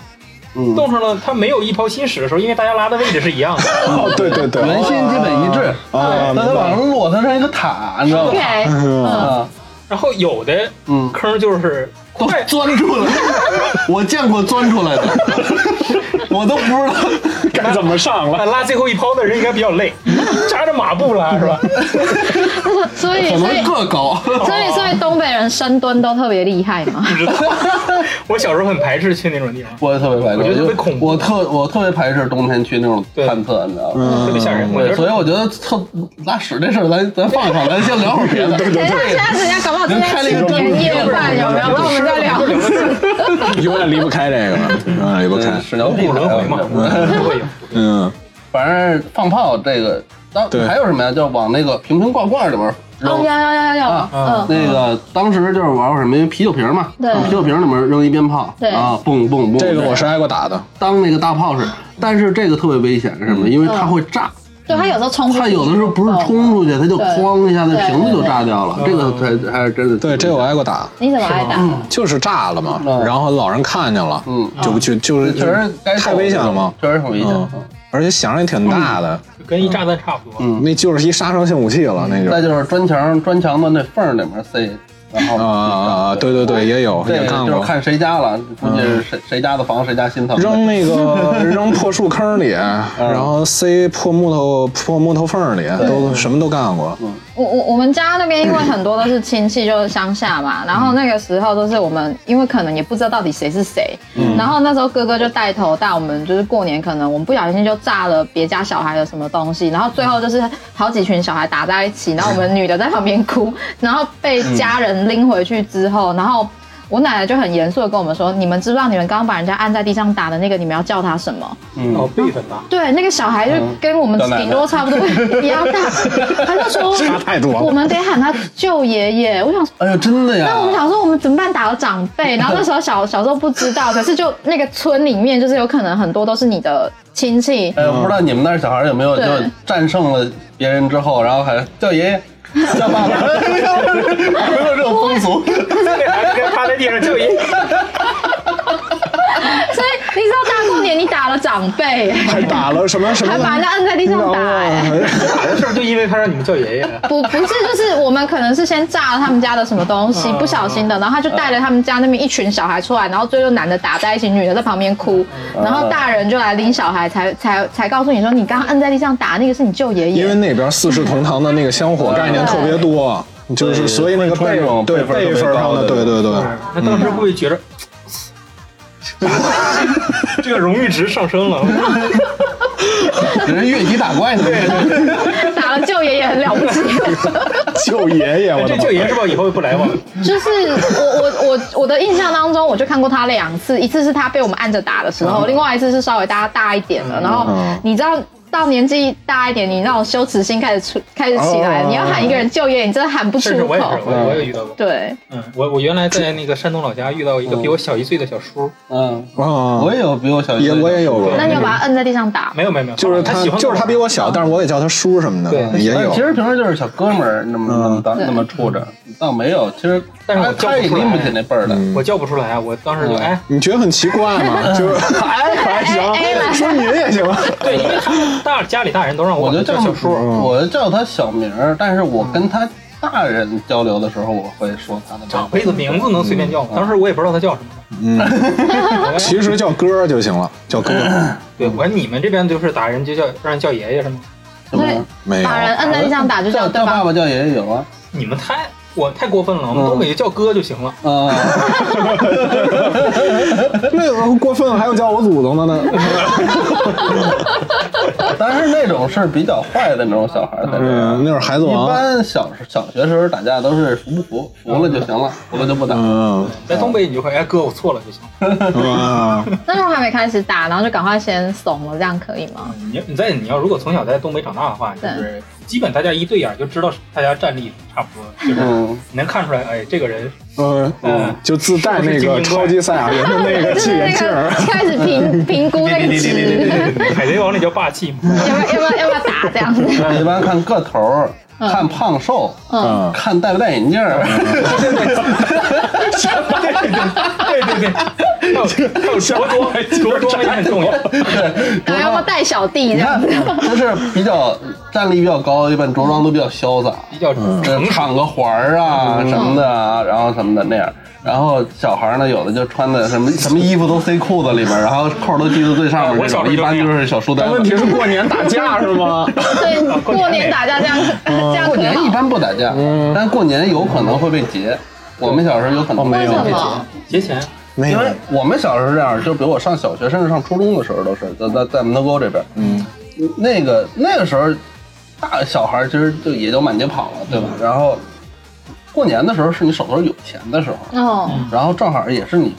嗯，冻上了，它没有一泡新屎的时候，因为大家拉的位置是一样的，哦，对对对，圆心基本一致。啊，那它往上落，它像一个塔，你知道吧？OK，嗯，啊，然后有的嗯，坑就是都快钻出来，我见过钻出来的，我都不知道。该怎么上了？啊拉最后一泡的人应该比较累，扎着马步拉是吧？所以可能所以个高。所以所以东北人深蹲都特别厉害嘛。不知道。我小时候很排斥去那种地方，我也特别排斥，我觉得特别恐怖我特我特别排斥冬天去那种探测，你知道吗？特别吓人。对，所以我觉得特拉屎这事儿，咱咱放一放，咱先聊会儿别的。等一下，现在人家搞不好正在吃年夜饭，有没有？那我们再聊。永远离不开这个了，永远离不开。屎尿屁不轮回嘛，会有。嗯，反正放炮这个当还有什么呀？就往那个瓶瓶罐罐里边哦，扔有。有有有有，啊嗯，那个当时就是玩过什么？因为啤酒瓶嘛，对往啤酒瓶里面扔一鞭炮，对啊，嘣嘣嘣，这个我是挨过打的。当那个大炮是，但是这个特别危险是什么？因为它会炸，对他有时候冲出去，它有的时候不是冲出去，他就哐一下，那瓶子就炸掉了。这个才还是真的。对，这个我挨过打，你怎么挨打？就是炸了嘛，嗯然后老人看见了，嗯就不就就是确实太危险了嘛，确实很危险。嗯，而且响也挺大的，跟一炸弹差不多。嗯那就是一杀伤性武器了，那就再就是砖墙砖墙的那缝里面塞，然后啊啊啊！对对对，也有这个也干过。就是看谁家了，估计是谁谁家的房谁家心疼。扔那个扔破树坑里，然后塞破木头破木头缝里，都什么都干过。我我我们家那边因为很多都是亲戚，就是乡下嘛，然后那个时候都是我们，因为可能也不知道到底谁是谁，然后那时候哥哥就带头带我们，就是过年可能我们不小心就炸了别家小孩的什么东西，然后最后就是好几群小孩打在一起，然后我们女的在旁边哭，然后被家人拎回去之后，然后。我奶奶就很严肃的跟我们说：“你们知不知道你们刚刚把人家按在地上打的那个，你们要叫他什么？”哦，辈分吧。对，那个小孩就跟我们顶多差不多 一样大，他就说差太多了我们得喊他舅爷爷。我想说，哎呀，真的呀！那我们想说我们怎么办？打了长辈，然后那时候小 小时候不知道，可是就那个村里面就是有可能很多都是你的亲戚，哎，我不知道你们那儿小孩有没有就战胜了别人之后，然后还叫爷爷、叫爸爸，没有这种风俗。这孩子该趴在地上就一，所以你知道大过年你打了长辈，还打了什么什么？还把人家摁在地上打、哎。打的事儿就因为他让你们叫爷爷。不不是，就是我们可能是先炸了他们家的什么东西，不小心的，然后他就带了他们家那边一群小孩出来，然后最后男的打在一起，女的在旁边哭，然后大人就来拎小孩，才才才告诉你说，你刚刚摁在地上打那个是你舅爷爷。因为那边四世同堂的那个香火概念特别多，就是所以那个辈这种对辈辈分上的，对对对，那当时会觉着，这个荣誉值上升了？人越级打怪呢。打了舅爷爷很了不起。舅爷爷，我这舅！爷是不是以后不来往？就是我我我我的印象当中，我就看过他两次，一次是他被我们按着打的时候，另外一次是稍微大家大一点的。然后你知道到年纪大一点，你那种羞耻心开始出开始起来，哦。你要喊一个人就业，你真的喊不出是是，我也。我我也遇到过。对，嗯，我我原来在那个山东老家遇到一个比我小一岁的小叔，嗯，啊我也有比我小一岁的也我也有过，那你要把他摁在地上打？没有没有没有，就是他喜欢就是他比我小，但是我也叫他叔什么的，对。也有。其。实平时就是小哥们儿那么那么当那么处着，倒没有。其实但是我叫也出来。拎不起那辈儿的。我叫不出来啊，我当时就嗯。哎，你觉得很奇怪吗？就是哎还行 说您也行。对，因为他们大家里大人都让我就叫叫小叔，我就叫他小名儿，但是我跟他大人交流的时候，我会说他的长辈的名字能随便叫吗？当时我也不知道他叫什么。嗯，其实叫哥就行了，叫哥对，我说你们这边就是打人就叫让人叫爷爷是吗？什么对，没有打。人摁在地上打就。叫叫爸爸叫爷爷有啊。你们太我太过分了，我们东北叫哥就行了。啊，那个过分，还有叫我祖宗的呢。但 是那种是比较坏的那种小孩儿才这样嗯，。那会儿孩子王一。般小小学时候打架都是服不服，服了就行了，服了就不打。嗯在东北你就会哎哥我错了就行。啊，那时候还没开始打，然后就赶快先怂了，这样可以吗？你你在你要如果从小在东北长大的话，就是基本大家一对眼就知道大家战力差不多，就是能看出来，哎，这个人嗯嗯就自带那个 超级赛亚人的那个气就是那个眼镜儿。开始评评估那个值，海贼王那叫霸气嘛。要不要要不要要不要打这样子？一般看个头儿，看胖瘦，嗯，看戴不戴眼镜儿。对对对，还有还有着装，着装也很重要。然后要不要带小弟这你看样子？，就是比较战力比较高，一般着装都比较潇洒，比较。敞个环儿啊什么的啊，然后什么的那样。然后小孩儿呢，有的就穿的什么什么衣服都塞裤子里边，然后扣儿都系在最上面这种，一般就是小书呆子。问题是过年打架是吗？对，过年打架这样？过年一般不打架，但过年有可能会被劫。我们小时候有可能为没有什么？节前，没有因为。我们小时候这样，就比如我上小学甚至上初中的时候都是在在在门头沟这边，嗯，那个那个时候大小孩其实就也就满街跑了，对吧？然后过年的时候是你手头有钱的时候，哦，然后正好也是你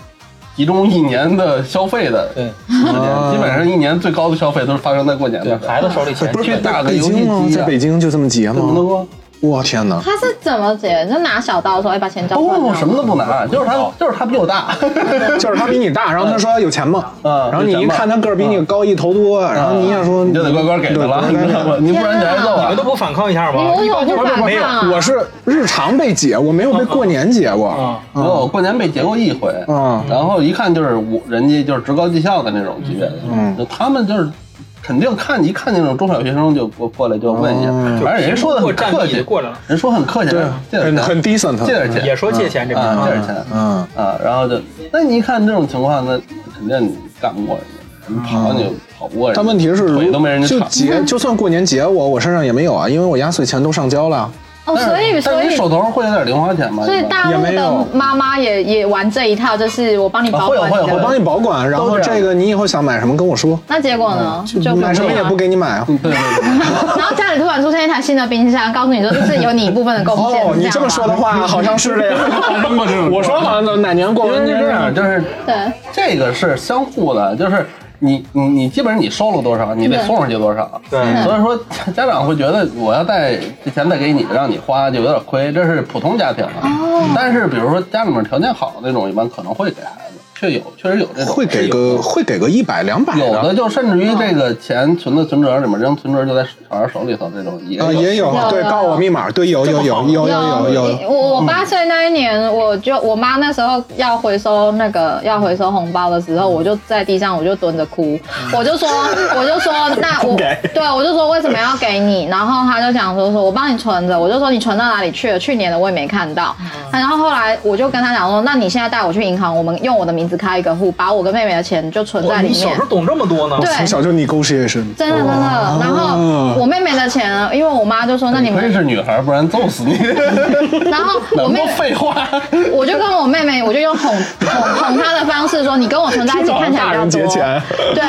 集中一年的消费的对时间，基本上一年最高的消费都是发生在过年对的时候。孩子手里钱不是去打个游戏？机啊在北京就这么结怎么能吗？够？我天哪！他是怎么解？就拿小刀说，哎，把钱交出来。不不，什么都不拿，就是他，就是他比我大。就是他比你大，然后他说有钱吗？嗯然后你一看他个儿比你高一头多，然后你也说你就得乖乖给他了，你不然你挨揍啊你们都！不反抗一下吗？你为什么不反没有抗啊？我是日常被劫，我没有被过年劫过。啊，没有，我过年被劫过一回，嗯然后一看就是我人家就是职高技校的那种级别的，嗯就他们就是肯定看一看见那种中小学生就过过来就问一下，嗯反正人说的很客气，地过来了，人说很客气，对，借点钱，很很 decent。借点钱，也说借钱这啊，个借点钱，嗯啊，然后就那你一看这种情况，那肯定你干不过人家，你跑你就跑不过人家，但问题是，腿都没人家长。就结，就算过年结我，我身上也没有啊，因为我压岁钱都上交了。哦，所以所以你手头会有点零花钱吗？所以大陆的妈妈也也玩这一套，就是我帮你保管会有会有我帮你保管，然后这个你以后想买什么跟我说，那结果呢？就买什么也不给你买啊。嗯对对对。然后家里突然出现一台新的冰箱，告诉你说这是有你一部分的贡献。哦，你这么说的，话，好像是这样。我说好像哪年过因为完年是这样，就是对，这个是相互的，就是你你你基本上你收了多少，你得送上去多少。对所以说家长会觉得我要带这钱再给你，让你花就有点亏，这是普通家庭。但是比如说家里面条件好的那种，一般可能会给孩子，确有确实有这种会给个会给个一百两百有的的就甚至于这个钱存到存折里面，扔存折就在小孩手里头，这种也啊，也有有对，有告我密码，对，有有有有有有有。我我八岁那一年，我就我妈那时候要回收那个要回收红包的时候，我就在地上我就蹲着哭，我就说 我就说那我对我就说为什么要给你？然后他就讲说说我帮你存着，我就说你存到哪里去了？去年的我也没看到。然后后来我就跟他讲说，那你现在带我去银行，我们用我的名字开一个户，把我跟妹妹的钱就存在，里面你小时候。懂这么多呢？对从小就 negotiation，真的真的，然后我妹妹的钱，因为我妈就说，那你亏们，是女孩，不然揍死你。然后我妹 废话。我就跟我妹妹，我就用哄哄哄她的方式说，你跟我存在一起看起来比较多。对，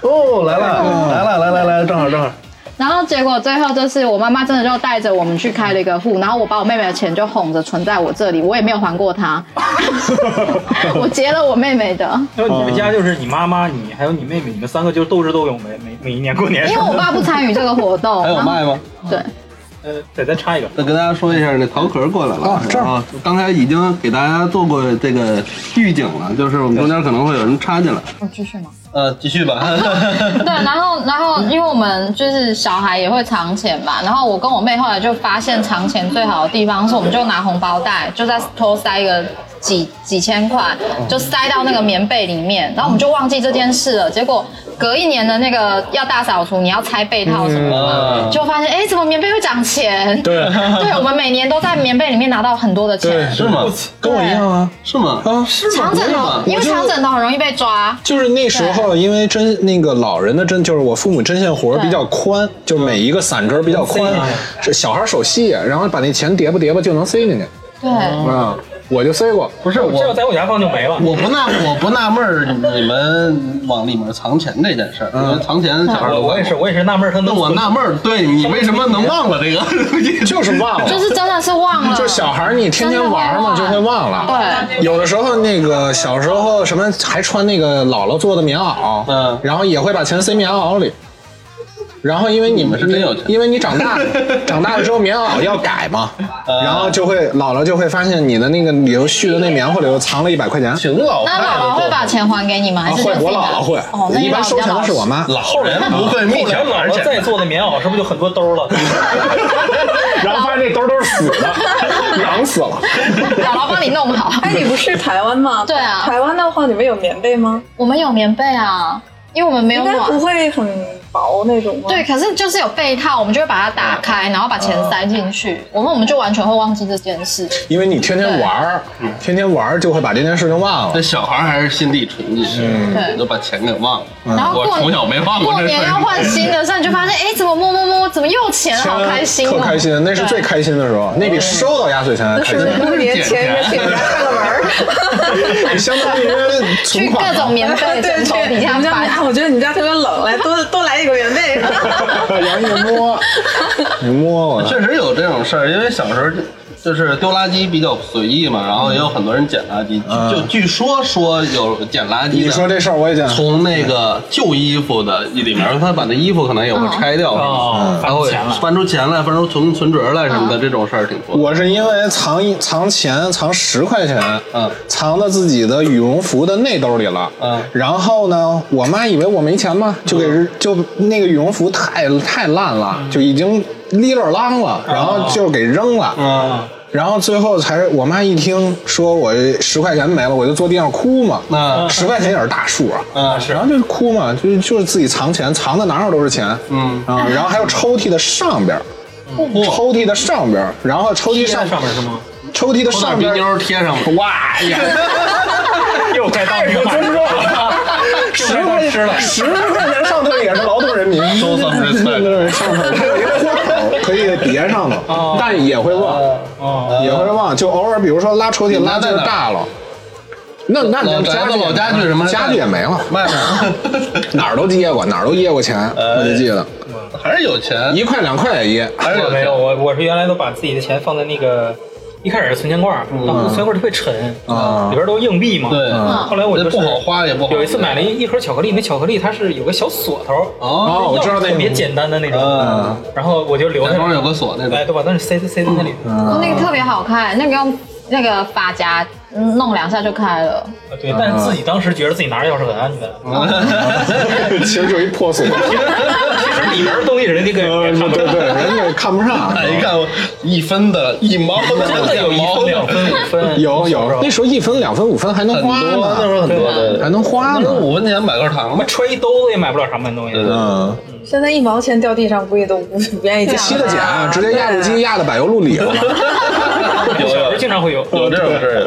哦，来了，来了，来来来，正好正好。然后结果最后就是我妈妈真的就带着我们去开了一个户，然后我把我妹妹的钱就哄着存在我这里，我也没有还过她，我结了我妹妹的，因为你们家就是你妈妈、你还有你妹妹，你们三个就斗智斗勇每每每一年过年。因为我爸不参与这个活动，还有卖吗？对，呃，再再插一个，再跟大家说一下，那桃壳过来了啊这儿啊！刚才已经给大家做过这个预警了，就是我们中间可能会有人插进来。我继续吗？呃，继续吧。对，然后然后因为我们就是小孩也会藏钱嘛，然后我跟我妹后来就发现藏钱最好的地方是，我们就拿红包袋，就在偷塞一个几几千块，就塞到那个棉被里面，然后我们就忘记这件事了。结果隔一年的那个要大扫除，你要拆被套什么的嘛，嗯就发现哎，怎么棉被会涨钱？对 对，我们每年都在棉被里面拿到很多的钱。是吗？跟我一样啊是吗？啊！是长枕头，因为长枕头很容易被抓。就是那时候，因为针那个老人的针，就是我父母针线活比较宽，就每一个散针比较宽塞，是小孩手细，然后把那钱叠吧叠吧就能塞进去对，啊。我就塞过，不是我这要我，在我家放就没了。我不纳我不纳闷儿你们往里面藏钱这件事儿，因为藏钱小孩儿我我也是，我也是纳闷儿他那能我纳闷儿，对你为什么能忘了这个？就是忘了。就是真的是忘了。就小孩儿你天天玩嘛，就会忘了。对。有的时候那个小时候什么还穿那个姥姥做的棉袄，嗯然后也会把钱塞棉袄里。然后因为你们是真有钱因为你长大了，长大了之后棉袄要改嘛，然后就会姥姥就会发现你的那个里头絮的那棉花里头藏了一百块钱。挺老那姥姥会把钱还给你吗？会，我姥姥会哦，那，你一般收钱的是我妈。老人不会密后来小孩钱姥姥再做的棉袄是不是就很多兜了？然后发现那兜都是死的，痒死了。姥姥帮你弄好。哎，你不是台湾吗？对啊台湾的话，你们有棉被吗？我们有棉被啊，因为我们没有应该不。会很薄那种吗？对，可是就是有被套，我们就会把它打开，然后把钱塞进去。我们我们就完全会忘记这件事。因为你天天玩儿，天天玩儿就会把这件事情忘了。那小孩还是心地纯净，对都把钱给忘了。然后过我从小没忘过过。年要换新的时候，你就发现，哎，怎么摸摸摸，怎么又钱，好开心哦！特开心，那是最开心的时候，那比收到压岁钱还开心是不是。过年前去你家串个门 儿？相当于存去款各种棉被枕头底下你们家啊，翻。我觉得你们家特别冷，来 多多来几个棉被。然后一摸，你摸我，确实有这种事儿，因为小时候就就是丢垃圾比较随意嘛，然后也有很多人捡垃圾，就据说说有捡垃圾的。你说这事儿我也见过。从那个旧衣服的里面，他把那衣服可能也会拆掉，哦然后翻出钱来翻出钱来，翻出存存折来什么的，这种事儿挺多。我是因为藏一藏钱，藏十块钱，嗯。藏到自己的羽绒服的内兜里了，嗯。然后呢，我妈以为我没钱嘛，就给就那个羽绒服太太烂了，就已经哩了啷了，然后就给扔了，嗯，然后最后才我妈一听说我十块钱没了，我就坐地上哭嘛，那十块钱也是大数啊，嗯然后就是哭嘛，就是就是自己藏钱，藏的哪哪都是钱，嗯。啊，然后还有抽屉的上边儿，抽屉的上边儿，然后抽屉上上面是吗？抽屉的上边儿，妞贴上了，哇呀，又该当兵 尊重了，十块钱了，十块钱上头也是劳动人民，Show some respect 对上头还有一个豁口可以别上头，但也会忘，哦，也会忘，就偶尔比如说拉抽屉拉劲儿大了。那那老你宅子老家具什么家具也没了，卖了，哪儿都接过，哪儿都掖过钱，我就记得。还是有钱，一块两块也掖。还是有钱。我没有，我我是原来都把自己的钱放在那个。一开始是存钱罐儿，当时存钱罐儿特别沉，啊里边都是硬币嘛。对，后来我就是不好花也不好有一次买了一一盒巧克力，那巧克力它是有个小锁头，哦，我知道那特别简单的那种嗯，然后我就留下来，假装有个锁那种哎，。对，把东西塞塞塞在那里。哦，那个特别好看，那个用那个发夹嗯弄两下就开了。啊对，但是自己当时觉得自己拿着钥匙很安全，其实就一破锁，其实里边的东西人家给呃给看不对对，人家看不上。哎，一看一分的、一毛的、真的有一分、两分、五分，有有，那时候一分两分五分还能花呢，候很多的，还能花那。五分钱买根糖妈。揣一兜子也买不了啥蛮东西。对对嗯，现在一毛钱掉地上，估计都不不愿意捡了。吸的捡，直接压路机压到柏油路里了。有时候经常会有。有这种事儿，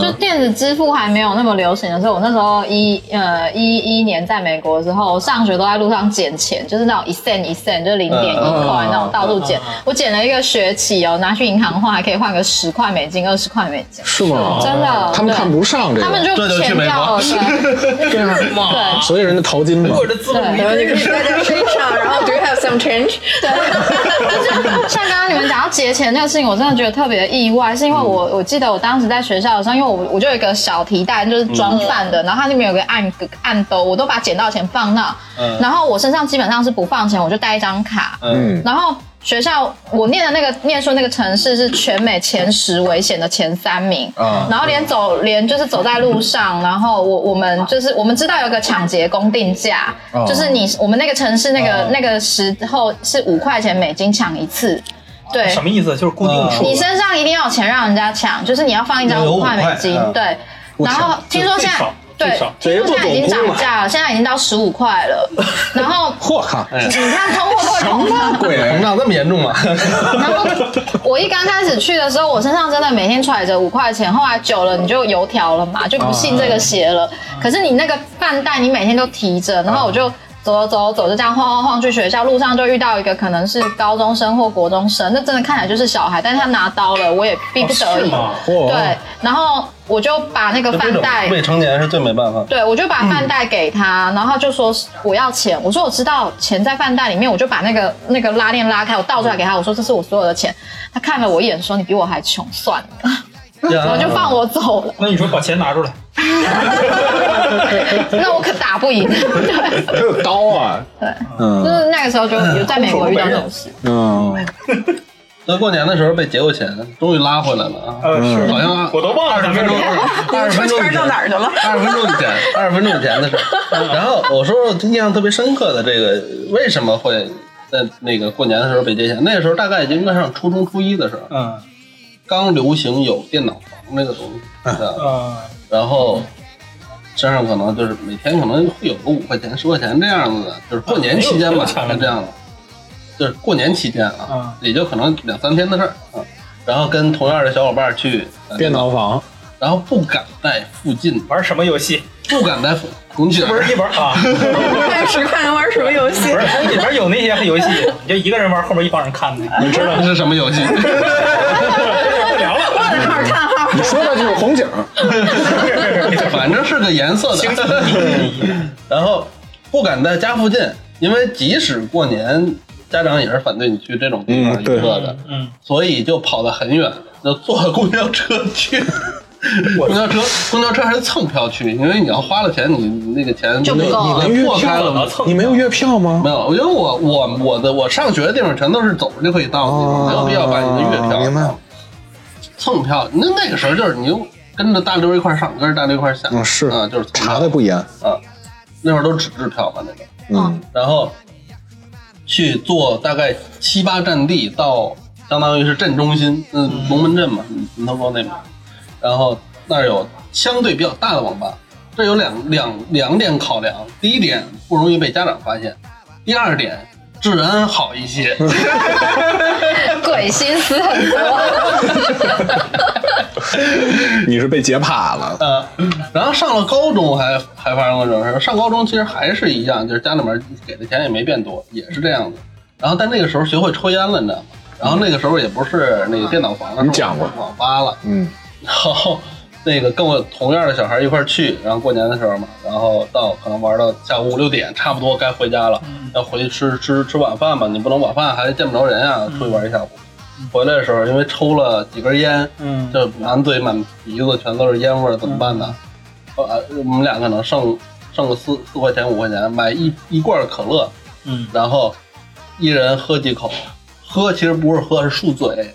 就嗯，电子支付还没有那么流行的时候，我那时候一呃一一年在美国的时候，我上学都在路上捡钱，就是那种一 cent 一 cent，就是零点一块那种到处捡。我捡了一个学期哦，拿去银行换还可以换个十块美金、二十块美金，是吗？真的。他们看不上这个，他们就去美国钱掉了，对 对所以人家淘金嘛。我 Do you have some change？对，就是像刚刚你们讲到节钱那个事情，我真的觉得特别意外，是因为我我记得我当时在学校的时候，因为我我就有一个小提袋，就是装饭的，然后它那边有个暗暗兜，我都把捡到钱放那，嗯。然后我身上基本上是不放钱，我就带一张卡，嗯，然后学校我念的那个念书那个城市是全美前十危险的前三名，嗯。然后连走连就是走在路上，然后我我们就是我们知道有个抢劫公定价，哦就是你我们那个城市那个、哦那个时候是五块钱美金抢一次，对，什么意思？就是固定数。你身上一定要有钱让人家抢，就是你要放一张有五块美金嗯，对。然后听说现在对最少，听说现在已经涨价了，现在已经到十五块了。然后我靠，哎你看通货都会膨胀，贵膨胀那么严重吗？然后我一刚开始去的时候，我身上真的每天揣着五块钱，后来久了你就油条了嘛，就不信这个邪了。可是你那个饭袋你每天都提着，然后我就。走走走走，就这样晃晃晃去学校，路上就遇到一个可能是高中生或国中生，那真的看起来就是小孩，但是他拿刀了，我也逼不得已。对，然后我就把那个饭袋，未成年是最没办法。对，我就把饭袋给他，然后他就说我要钱，我说我知道钱在饭袋里面，我就把那个那个拉链拉开，我倒出来给他，我说这是我所有的钱。他看了我一眼说你比我还穷，算了，然后就放我走了。那你说把钱拿出来，那我可打不赢。对还有刀啊，对，就嗯是那个时候就有在美国遇到这种事。嗯，那过年的时候被劫过钱，终于拉回来了啊！呃，是好像我都忘了二十分钟，二十分钟到哪儿去了二十分钟以前，二十分钟以前的事儿。然后我说我印象特别深刻的这个，为什么会在那个过年的时候被劫钱？那个时候大概已经应该上初中初一的时候，嗯刚流行有电脑房那个东西，是吧嗯然后身上可能就是每天可能会有个五块钱、十块钱这样子的，就是过年期间吧，啊是这样的，就是过年期间啊嗯，也就可能两三天的事儿啊。然后跟同样的小伙伴去呃电脑房，然后不敢在附近，玩什么游戏？不敢在附拱起来，不是一玩啊，看实看人玩什么游戏不？是，里边有那些游戏，你就一个人玩，后面一帮人看的。你知道这是什么游戏？不聊了，问号叹号。你说的就是红警，反正是个颜色的。然后不敢在家附近，因为即使过年家长也是反对你去这种地方娱乐的，嗯，所以就跑得很远，就坐公交车去。公交车，公交车还是蹭票去，因为你要花了钱，你你那个钱就不够了你破开了嘛。蹭你没有月票吗没？有，因为我我我的我上学的地方全都是走着就可以到的地方，没有必要把你的月票哦明白蹭票。那那个时候就是你就跟着大溜一块上，跟着大溜一块下。嗯，是啊，就是查的不严。啊，那会儿都纸质票吧那个。嗯，然后去坐大概七八站地到，相当于是镇中心，嗯，龙门镇嘛，门头沟那边。然后那儿有相对比较大的网吧，这有两两两点考量：第一点不容易被家长发现；第二点治安好一些。鬼心思很多。你是被劫怕了。呃，然后上了高中还还发生过这种事儿。上高中其实还是一样，就是家里面给的钱也没变多，也是这样的。然后但那个时候学会抽烟了，你知道吗？然后那个时候也不是那个电脑房了，你讲过网吧了。嗯，然后那个跟我同院的小孩一块儿去，然后过年的时候嘛，然后到可能玩到下午五六点，差不多该回家了，要回去吃吃吃晚饭嘛，你不能晚饭还见不着人啊，出去玩一下午。回来的时候，因为抽了几根烟，嗯就满嘴满鼻子全都是烟味儿，怎么办呢？呃，我们俩可能剩剩个四四块钱五块钱，买一一罐可乐，嗯，然后一人喝几口，喝其实不是喝，是漱嘴，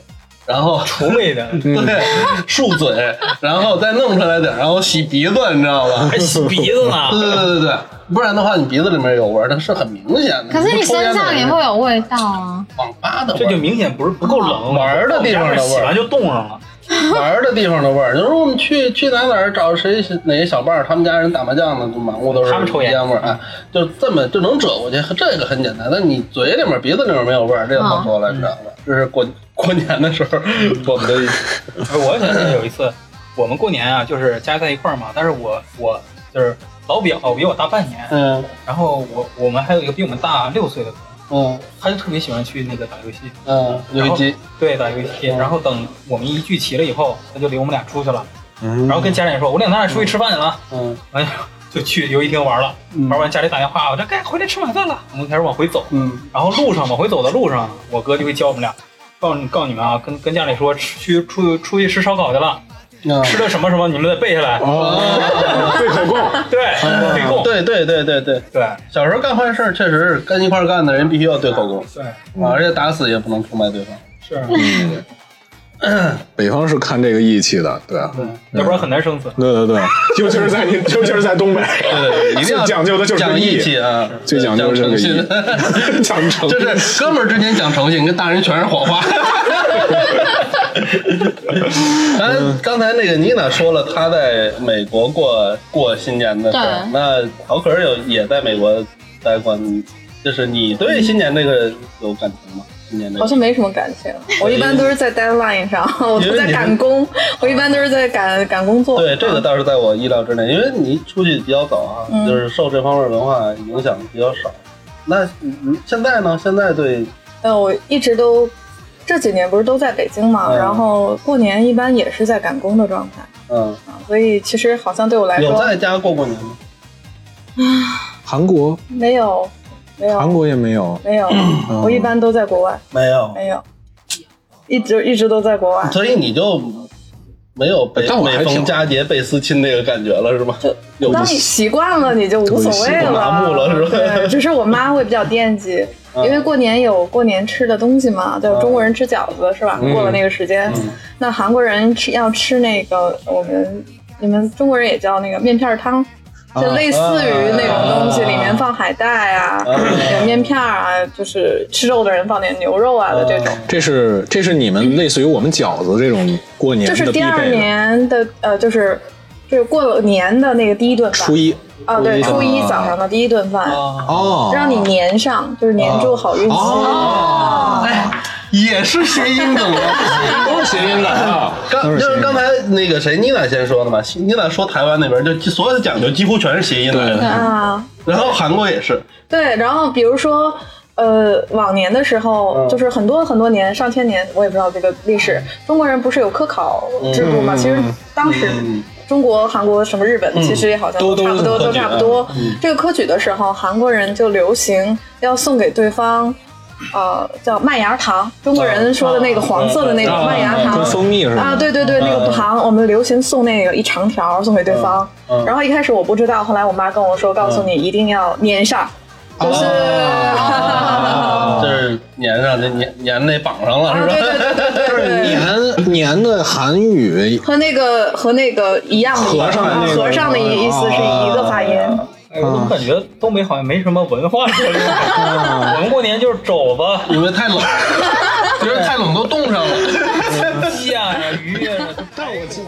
然后除味的，对漱嘴，然后再弄出来点儿，然后洗鼻子，你知道吧？还洗鼻子呢。对对对对，不然的话你鼻子里面有味儿，它是很明显的。可是你不抽烟的人身上也会有味道啊。网吧的味这就，明显不是不够冷，玩儿的地方的味儿洗完就冻上了。玩的地方的味儿。就是我们去去哪哪儿找谁哪些小伴儿，他们家人打麻将呢，就满屋都是他们抽烟烟味儿，哎，就这么就能折过去，这个很简单。但你嘴里面、鼻子里面没有味儿，这个好说了，你知道吧？这是过过年的时候我们的哎我想起来有一次，我们过年啊，就是家在一块儿嘛，但是我我就是老表比我大半年，嗯然后我我们还有一个比我们大六岁的哥，嗯。他就特别喜欢去那个打游戏，嗯，游戏机，对，打游戏。然后等我们一聚齐了以后，他就领我们俩出去了，嗯。然后跟家里人说：“我领咱俩出去吃饭去了。嗯”哎呀，就去游戏厅玩了，玩完家里打电话，我说：“该回来吃晚饭了。”我们开始往回走，嗯。然后路上往回走的路上，我哥就会教我们俩，告告诉你们啊，跟跟家里说去出去出去吃烧烤去了，嗯吃的什么什么，你们得背下来。哦，对口供。对，对供。对对对对对，对。小时候干坏事儿确实是跟一块儿干的人必须要对口供，对，啊，而且打死也不能出卖对方。是，嗯。北方是看这个义气的，对啊，要不然很难生存。对对对，尤其是在你，尤其是在东北，对，一定要 讲究的就是讲义。义气啊，最讲究诚个信，讲诚 就是哥们儿之间讲诚信，跟大人全是谎话。刚 刚才那个妮娜说了，她在美国过过新年的事儿，那陶可儿有也在美国待过，就是你对新年这个有感情吗？新年这个好像没什么感情。我一般都是在 deadline 上，我都在赶工，我一般都是在赶赶工作。对，这个倒是在我意料之内，因为你出去比较早啊，嗯就是受这方面文化影响比较少。那嗯现在呢？现在对呃，我一直都这几年不是都在北京嘛，嗯然后过年一般也是在赶工的状态嗯，啊，所以其实好像对我来说有说在家过过年吗？韩国，没有没有韩国也没有。没有，嗯我一般都在国外，没有，没有，一直一直都在国外。所以你就没有每逢佳节倍思亲那个感觉了，是吧？就当你习惯了，你就无所谓了，麻木了是吧对，只是我妈会比较惦记，嗯因为过年有过年吃的东西嘛，就中国人吃饺子是吧？嗯过了那个时间，那韩国人吃要吃那个我们你们中国人也叫那个面片汤。就类似于那种东西，啊里面放海带啊，啊有面片儿啊，就是吃肉的人放点牛肉啊的这种。这是这是你们类似于我们饺子这种过年就是第二。年的呃，就是就是过了年的那个第一顿饭。初一啊，对，初一啊早上的第一顿饭。哦，让你粘上，就是粘住好运气。哦哎，也是谐音梗啊。都是谐音梗啊。刚就是刚才那个谁，妮娜先说的嘛，妮娜说台湾那边就所有的讲究几乎全是谐音来的，啊，然后韩国也是，对，然后比如说。呃，往年的时候，嗯就是很多很多年，上千年，我也不知道这个历史。中国人不是有科考制度吗？其实当时嗯中国、韩国、什么日本，其实也好像都差不多，都差不多。嗯。这个科举的时候，韩国人就流行要送给对方呃叫麦芽糖，中国人说的那个黄色的那种啊麦芽糖。啊，对对对，那个糖我们流行送那个一长条送给对方，然后一开始我不知道，后来我妈跟我说，告诉你一定要粘上，就是。啊，这是粘上，这粘粘那绑上了啊，是吧？对对对对对对对，年年的韩语和那个和那个一样的，和尚的那个和尚的意思是一个发音。哎，我怎么感觉东北好像没什么文化这种感觉？我们过年就是肘子、因为太冷，觉得太冷都冻上了。鸡呀、鱼呀，但我记